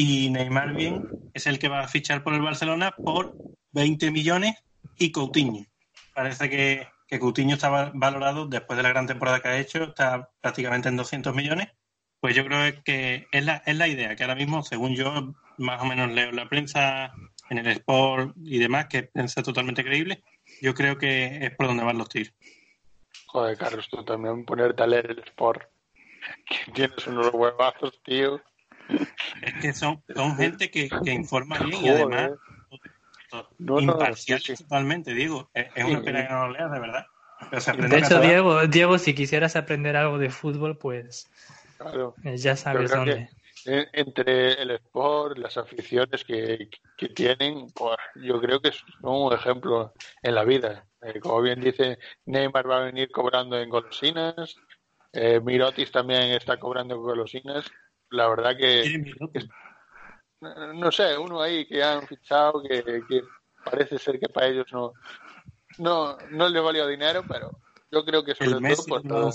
Y Neymar bien es el que va a fichar por el Barcelona por 20 millones y Coutinho. Parece que, que Coutinho está valorado después de la gran temporada que ha hecho, está prácticamente en 200 millones. Pues yo creo que es la, es la idea, que ahora mismo, según yo más o menos leo la prensa en el Sport y demás, que es totalmente creíble, yo creo que es por donde van los tiros. Joder, Carlos, tú también ponerte a leer el Sport. Tienes unos huevazos, tío. Es que son, son gente que, que informa bien y además no, imparcial sí, sí. totalmente, Diego. Es, es una pena que no lo leas, de verdad. de hecho, Diego, Diego, si quisieras aprender algo de fútbol, pues claro. ya sabes dónde. Entre el sport, las aficiones que, que tienen, pues, yo creo que son un ejemplo en la vida. Eh, como bien dice, Neymar va a venir cobrando en golosinas, eh, Mirotis también está cobrando en golosinas. La verdad que, que no sé, uno ahí que han fichado que, que, parece ser que para ellos no, no, no le valió dinero, pero yo creo que sobre el todo por no todo.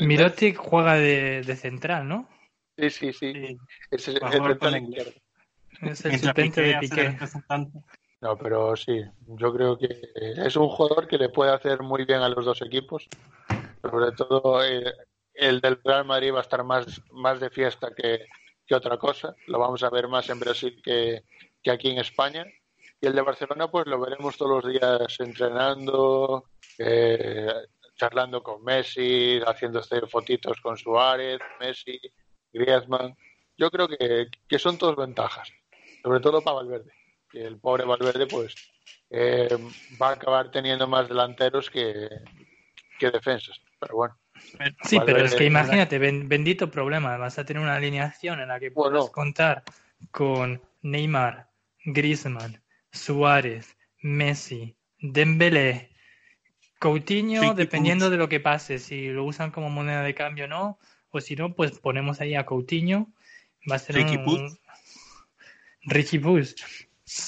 Mirotic juega de, de, central, ¿no? Sí, sí, sí. sí. Es el, el central izquierdo. Es el suplente de Piqué. No, pero sí, yo creo que es un jugador que le puede hacer muy bien a los dos equipos. Sobre todo eh, el del Real Madrid va a estar más, más de fiesta que, que otra cosa. Lo vamos a ver más en Brasil que, que, aquí en España. Y el de Barcelona, pues lo veremos todos los días entrenando, eh, charlando con Messi, haciéndose fotitos con Suárez, Messi, Griezmann. Yo creo que, que son todas ventajas, sobre todo para Valverde. Que el pobre Valverde, pues, eh, va a acabar teniendo más delanteros que, que defensas. Pero bueno. Sí, pero es que imagínate, bendito problema. Vas a tener una alineación en la que puedes bueno. contar con Neymar, Griezmann, Suárez, Messi, Dembélé, Coutinho, sí, dependiendo sí. de lo que pase, si lo usan como moneda de cambio o no, o si no, pues ponemos ahí a Coutinho. Va a ser Ricky un, Puig. Ricky Puig.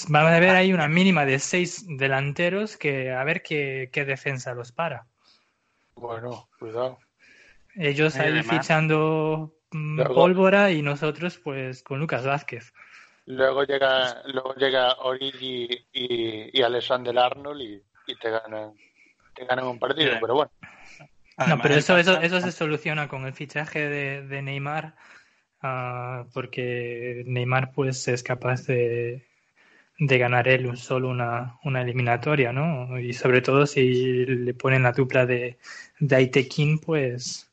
Vamos a ver ahí una mínima de seis delanteros que a ver qué, qué defensa los para. Bueno, cuidado. Ellos ahí además, fichando luego, pólvora y nosotros pues con Lucas Vázquez. Luego llega, luego llega Origi y, y Alexander Arnold y, y, te ganan te ganan un partido, pero bueno. Además, no, pero eso, eso, eso se soluciona con el fichaje de, de Neymar, uh, porque Neymar pues es capaz de, de ganar él solo una, una eliminatoria, ¿no? Y sobre todo si le ponen la dupla de, de Aitekin, pues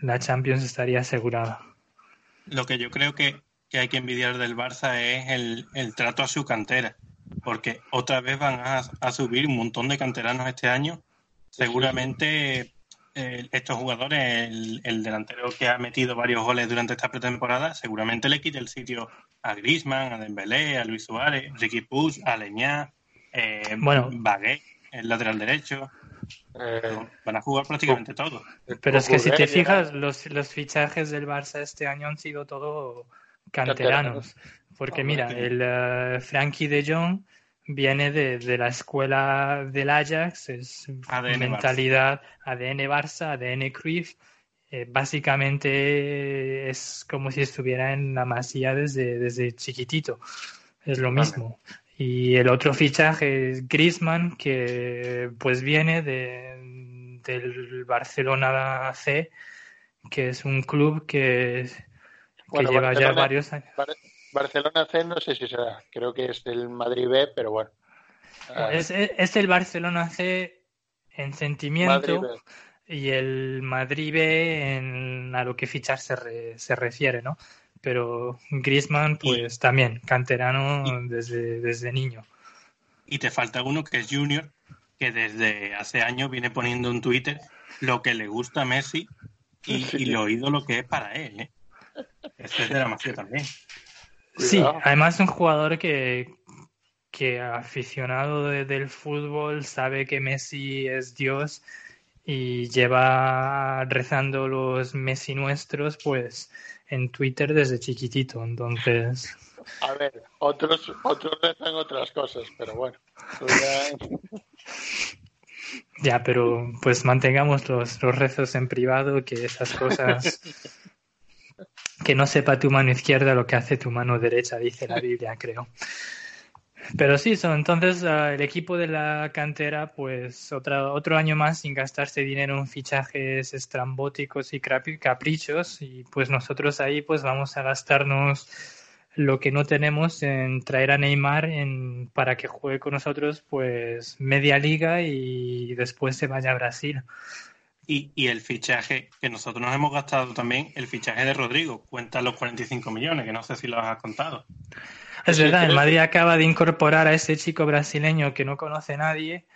la Champions estaría asegurada. Lo que yo creo que, que hay que envidiar del Barça es el, el, trato a su cantera, porque otra vez van a, a subir un montón de canteranos este año. Seguramente eh, estos jugadores, el, el, delantero que ha metido varios goles durante esta pretemporada, seguramente le quite el sitio a Griezmann, a Dembélé, a Luis Suárez, Ricky Puig, a Leñá, eh, bueno, Bagué, el lateral derecho. Eh, Van a jugar prácticamente todo. Pero es que si te fijas, los, los fichajes del Barça este año han sido todo canteranos. Porque Hombre, mira, el eh, Frankie de Jong viene de, de la escuela del Ajax, es ADN mentalidad ADN Barça, ADN Cruyff. Eh, básicamente es como si estuviera en la masía desde, desde chiquitito. Es lo Vale. mismo. Y el otro fichaje es Griezmann, que pues viene de, del Barcelona C, que es un club que, que Bueno, lleva ya varios años. Barcelona C no sé si será, creo que es del Madrid B, pero bueno. Ah, Es, es el Barcelona C en sentimiento y el Madrid B en a lo que fichar se, re- se refiere, ¿no? Pero Griezmann, pues también, canterano y- desde, desde niño. Y te falta uno que es Junior, que desde hace años viene poniendo en Twitter lo que le gusta a Messi y, Sí. y lo ídolo que es para él. ¿eh? Este es de la Masía también. Sí, además es un jugador que, que aficionado de- del fútbol sabe que Messi es Dios y lleva rezando los Messi nuestros pues en Twitter desde chiquitito. Entonces, A ver, otros, otros rezan otras cosas, pero bueno. ya- ya, pero pues mantengamos los, los rezos en privado, que esas cosas... Que no sepa tu mano izquierda lo que hace tu mano derecha, dice la Biblia, creo. Pero sí, son entonces ah, el equipo de la cantera, pues otra, otro año más sin gastarse dinero en fichajes estrambóticos y caprichos y pues nosotros ahí pues vamos a gastarnos lo que no tenemos en traer a Neymar en, para que juegue con nosotros pues media liga y después se vaya a Brasil. Y, y el fichaje que nosotros nos hemos gastado también, el fichaje de Rodrigo, cuenta los 45 millones, que no sé si lo has contado. Es Sí, verdad, el Madrid acaba de incorporar a ese chico brasileño que no conoce nadie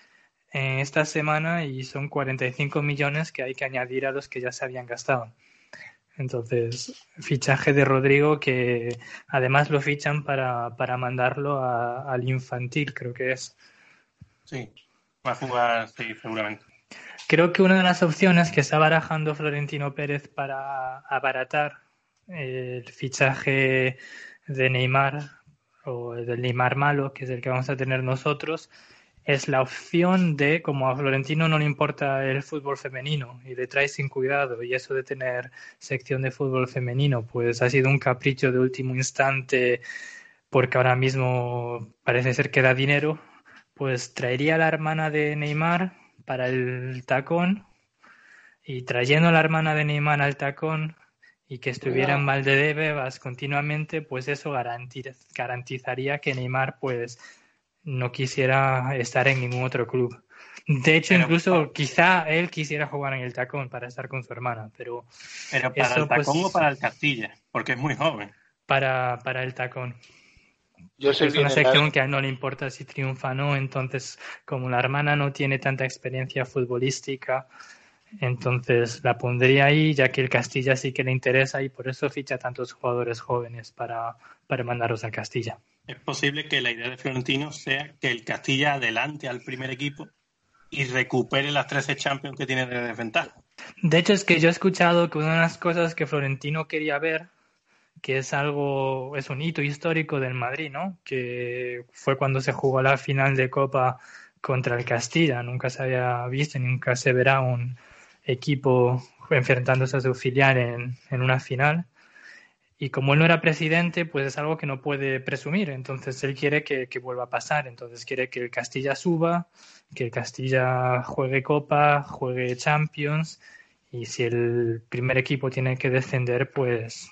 en esta semana y son 45 millones que hay que añadir a los que ya se habían gastado. Entonces, fichaje de Rodrigo que además lo fichan para, para mandarlo a- al infantil, creo que es. Sí, va a jugar, sí, seguramente. Creo que una de las opciones que está barajando Florentino Pérez para abaratar el fichaje de Neymar o del Neymar malo, que es el que vamos a tener nosotros, es la opción de, como a Florentino no le importa el fútbol femenino y le trae sin cuidado, y eso de tener sección de fútbol femenino, pues ha sido un capricho de último instante porque ahora mismo parece ser que da dinero, pues traería a la hermana de Neymar para el tacón y trayendo a la hermana de Neymar al tacón y que estuviera en Valdebebas continuamente, pues eso garantiz- garantizaría que Neymar pues no quisiera estar en ningún otro club. De hecho, Pero- incluso quizá él quisiera jugar en el tacón para estar con su hermana, pero Pero para Eso, el tacón pues- o para el Castilla, porque es muy joven. para, para el tacón. Yo Es una el- sección que a él no le importa si triunfa o no, entonces como la hermana no tiene tanta experiencia futbolística, entonces la pondría ahí, ya que el Castilla sí que le interesa y por eso ficha tantos jugadores jóvenes para, para mandarlos al Castilla. Es posible que la idea de Florentino sea que el Castilla adelante al primer equipo y recupere las 13 Champions que tiene de desventaja. De hecho, es que yo he escuchado que una de las cosas que Florentino quería ver, que es algo, es un hito histórico del Madrid, ¿no? Que fue cuando se jugó la final de Copa contra el Castilla. Nunca se había visto, nunca se verá un equipo enfrentándose a su filial en, en una final. Y como él no era presidente, pues es algo que no puede presumir. Entonces él quiere que, que vuelva a pasar. Entonces quiere que el Castilla suba, que el Castilla juegue Copa, juegue Champions. Y si el primer equipo tiene que descender, pues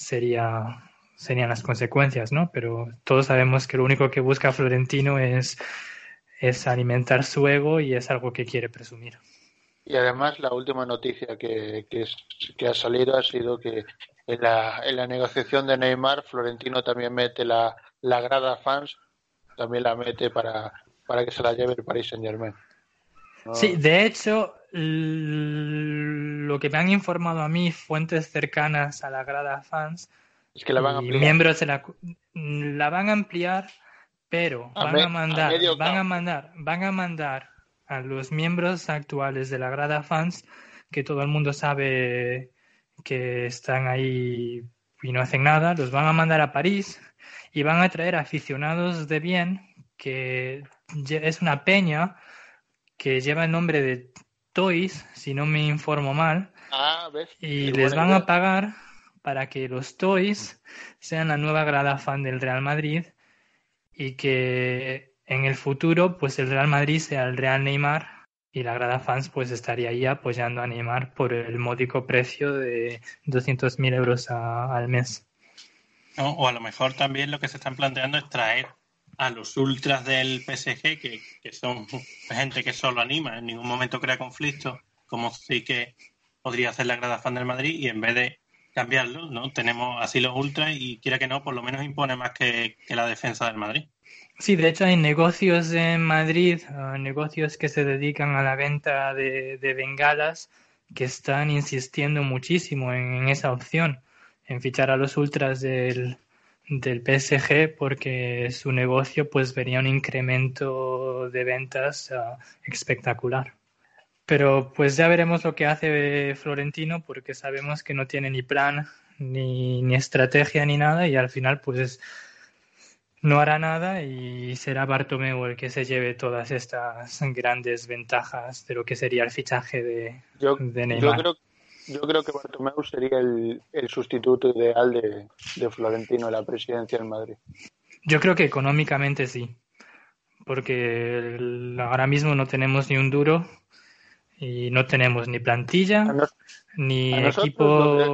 sería, serían las consecuencias, ¿no? Pero todos sabemos que lo único que busca Florentino es, es alimentar su ego y es algo que quiere presumir. Y además la última noticia que, que, ha salido ha sido que en la, en la negociación de Neymar, Florentino también mete la, la grada fans, también la mete para, para que se la lleve el Paris Saint Germain. Sí, de hecho, lo que me han informado a mí fuentes cercanas a la grada fans es que la van a ampliar. miembros de la la van a ampliar, pero A van me- a mandar, van a mandar, van a mandar a los miembros actuales de la Grada Fans, que todo el mundo sabe que están ahí y no hacen nada, los van a mandar a París y van a traer aficionados de bien, que es una peña que lleva el nombre de Toys, si no me informo mal, Ah, ¿ves? y Qué les van idea. a pagar para que los Toys sean la nueva grada fan del Real Madrid y que en el futuro pues el Real Madrid sea el Real Neymar y la grada fans pues estaría ahí apoyando a Neymar por el módico precio de 200.000 euros a- al mes. ¿no? O a lo mejor también lo que se están planteando es traer a los ultras del PSG, que, que son gente que solo anima, en ningún momento crea conflicto, como sí que podría hacer la grada fan del Madrid, y en vez de cambiarlo, ¿no? Tenemos así los ultras y quiera que no, por lo menos impone más que, que la defensa del Madrid. Sí, de hecho hay negocios en Madrid, ah, negocios que se dedican a la venta de, de bengalas, que están insistiendo muchísimo en esa opción, en fichar a los ultras del, del PSG, porque su negocio pues vería un incremento de ventas ah, espectacular. Pero pues ya veremos lo que hace Florentino, porque sabemos que no tiene ni plan, ni, ni estrategia, ni nada, y al final pues no hará nada y será Bartomeu el que se lleve todas estas grandes ventajas de lo que sería el fichaje de, Yo, de yo Neymar. creo, yo creo que Bartomeu sería el, el sustituto ideal de, de Florentino en la presidencia del Madrid. Yo creo que económicamente sí, porque el- ahora mismo no tenemos ni un duro y no tenemos ni plantilla nos- ni equipo lo de-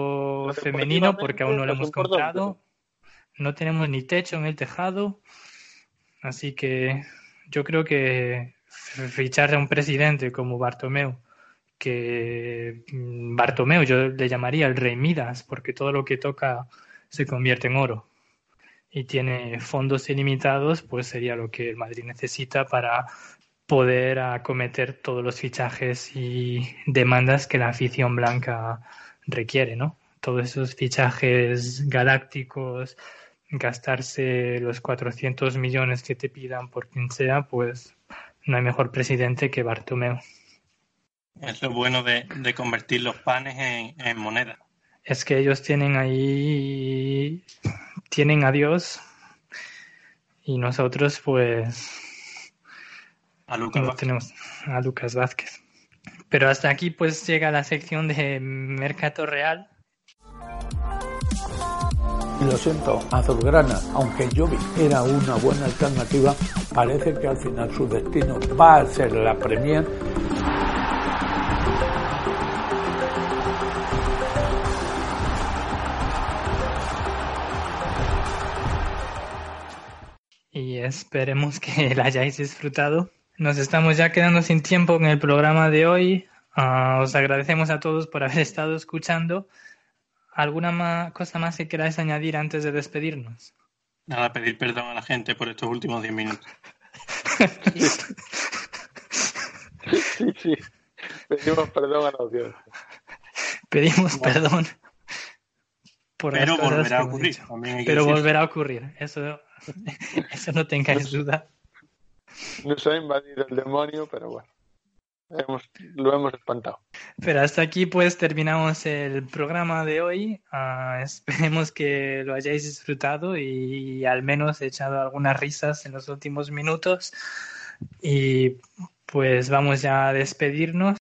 lo femenino porque aún no lo hemos comprado. No tenemos ni techo en el tejado. Así que yo creo que fichar a un presidente como Bartomeu, que mm, Bartomeu yo le llamaría el rey Midas, porque todo lo que toca se convierte en oro y tiene fondos ilimitados, pues sería lo que el Madrid necesita para poder acometer todos los fichajes y demandas que la afición blanca requiere, ¿no? Todos esos fichajes galácticos, gastarse los 400 millones que te pidan por quien sea, pues no hay mejor presidente que Bartomeu. Es lo bueno de, de convertir los panes en, en moneda. Es que ellos tienen ahí, tienen a Dios y nosotros pues A Lucas no tenemos a Lucas Vázquez. Pero hasta aquí pues llega la sección de Mercato Real. Lo siento, Azulgrana, aunque Jovi era una buena alternativa, parece que al final su destino va a ser la Premier esperemos que la hayáis disfrutado. Nos estamos ya quedando sin tiempo en el programa de hoy. Ah, os agradecemos a todos por haber estado escuchando. ¿Alguna cosa más que queráis añadir antes de despedirnos? Nada, pedir perdón a la gente por estos últimos 10 minutos. Sí, sí. Pedimos perdón a la audiencia. Pedimos perdón por Pero volverá a ocurrir. dicho. También hay que Pero decir. volverá a ocurrir. Eso, eso no tengáis duda. Nos ha invadido el demonio, pero bueno. Hemos, lo hemos espantado. Pero hasta aquí pues terminamos el programa de hoy. Ah, esperemos que lo hayáis disfrutado y al menos echado algunas risas en los últimos minutos. Y pues vamos ya a despedirnos.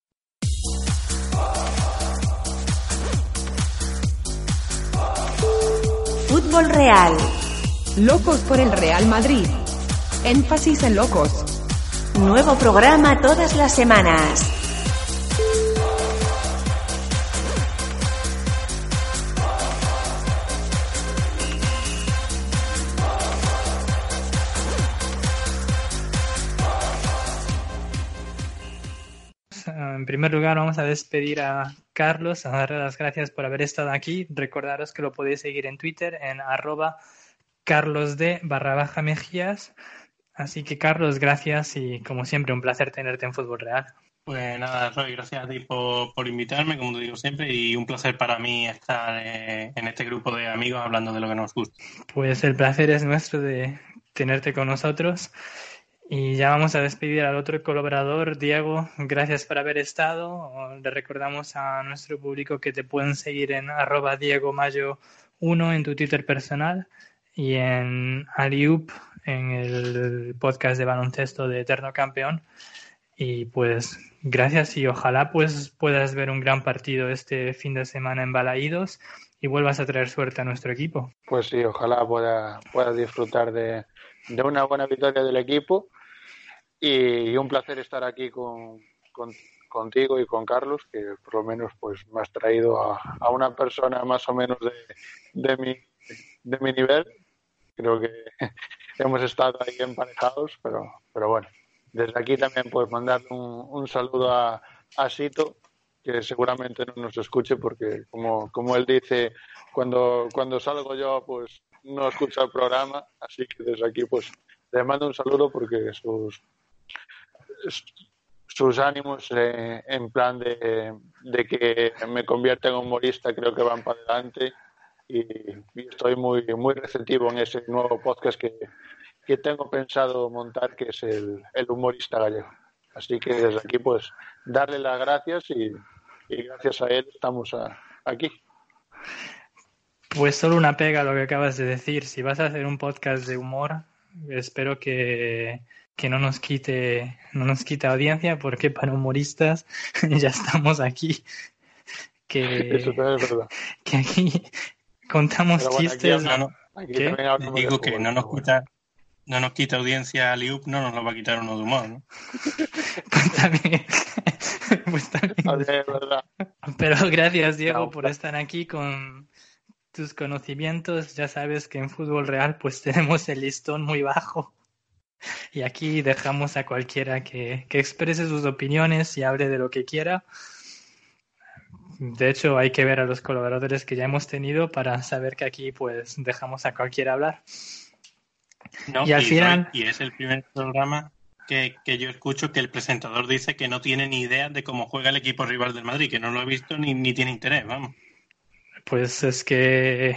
Fútbol Real. Locos por el Real Madrid. Énfasis en locos. Nuevo programa todas las semanas. En primer lugar vamos a despedir a Carlos, a darle las gracias por haber estado aquí. Recordaros que lo podéis seguir en Twitter en arroba carlosd barra baja mejías. Así que Carlos, gracias y como siempre un placer tenerte en Fútbol Real. Pues nada, Roy, gracias a ti por, por invitarme, como te digo siempre, y un placer para mí estar eh, en este grupo de amigos hablando de lo que nos gusta. Pues el placer es nuestro de tenerte con nosotros Y ya vamos a despedir al otro colaborador, Diego. Gracias por haber estado. Le recordamos a nuestro público que te pueden seguir en arroba Diego Mayo 1 en tu Twitter personal y en Aliup en el podcast de baloncesto de Eterno Campeón. Y pues gracias y ojalá pues puedas ver un gran partido este fin de semana en Balaídos y vuelvas a traer suerte a nuestro equipo. Pues sí, ojalá pueda, pueda disfrutar de, de una buena victoria del equipo y, un placer estar aquí con, contigo y con Carlos, que por lo menos pues me has traído a, una persona más o menos de, mi, de mi nivel. Creo que hemos estado ahí emparejados, pero, pero bueno, desde aquí también puedes mandar un, un saludo a, a Sito, que seguramente no nos escuche porque como, como él dice, cuando, cuando salgo yo pues no escucha el programa, así que desde aquí pues le mando un saludo porque sus, sus ánimos eh, en plan de, que me convierta en humorista creo que van para adelante. Y, estoy muy muy receptivo en ese nuevo podcast que, tengo pensado montar que es el, humorista gallego. Así que desde aquí pues darle las gracias y, gracias a él estamos aquí. Pues solo una pega lo que acabas de decir. Si vas a hacer un podcast de humor espero que que no nos quite, no nos quite audiencia, porque para humoristas ya estamos aquí. Que, Eso es verdad. Que aquí contamos chistes. digo que no nos quita, no nos quita audiencia a Liup, no nos lo va a quitar uno de humor, ¿no? pues también. pues también. Pero gracias, Diego, por estar aquí con tus conocimientos. Ya sabes que en fútbol real pues tenemos el listón muy bajo. Y aquí dejamos a cualquiera que, que exprese sus opiniones y hable de lo que quiera. De hecho, hay que ver a los colaboradores que ya hemos tenido para saber que aquí pues dejamos a cualquiera hablar. y al final... Y es el primer programa que, que, yo escucho que el presentador dice que no tiene ni idea de cómo juega el equipo rival del Madrid, que no lo ha visto ni, ni tiene interés, vamos. Pues es que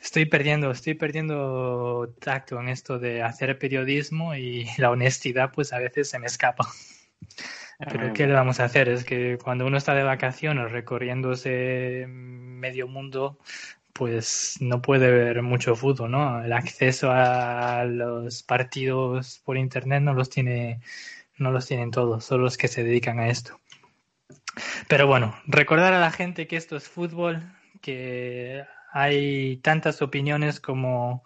Estoy perdiendo, estoy perdiendo tacto en esto de hacer periodismo y la honestidad pues a veces se me escapa. Pero ah. ¿qué le vamos a hacer? Es que cuando uno está de vacaciones recorriéndose medio mundo, pues no puede ver mucho fútbol, ¿no? El acceso a los partidos por internet no los tiene, no los tienen todos, solo los que se dedican a esto. Pero bueno, recordar a la gente que esto es fútbol, que hay tantas opiniones como,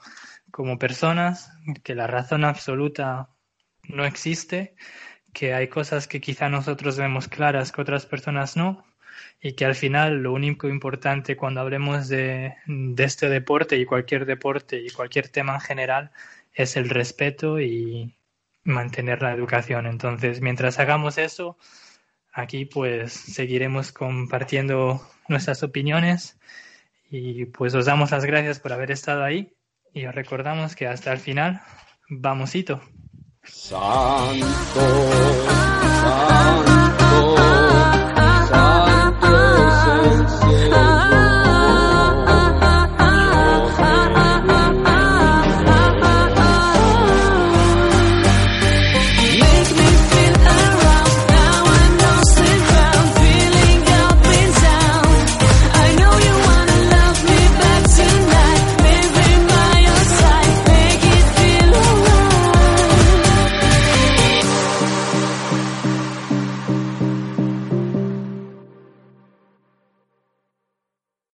como personas, que la razón absoluta no existe, que hay cosas que quizá nosotros vemos claras que otras personas no, y que al final lo único importante cuando hablemos de, de, este deporte y cualquier deporte y cualquier tema en general es el respeto y mantener la educación. Entonces, mientras hagamos eso, aquí pues seguiremos compartiendo nuestras opiniones y pues os damos las gracias por haber estado ahí y os recordamos que hasta el final, vamosito. Santo, santo, santo es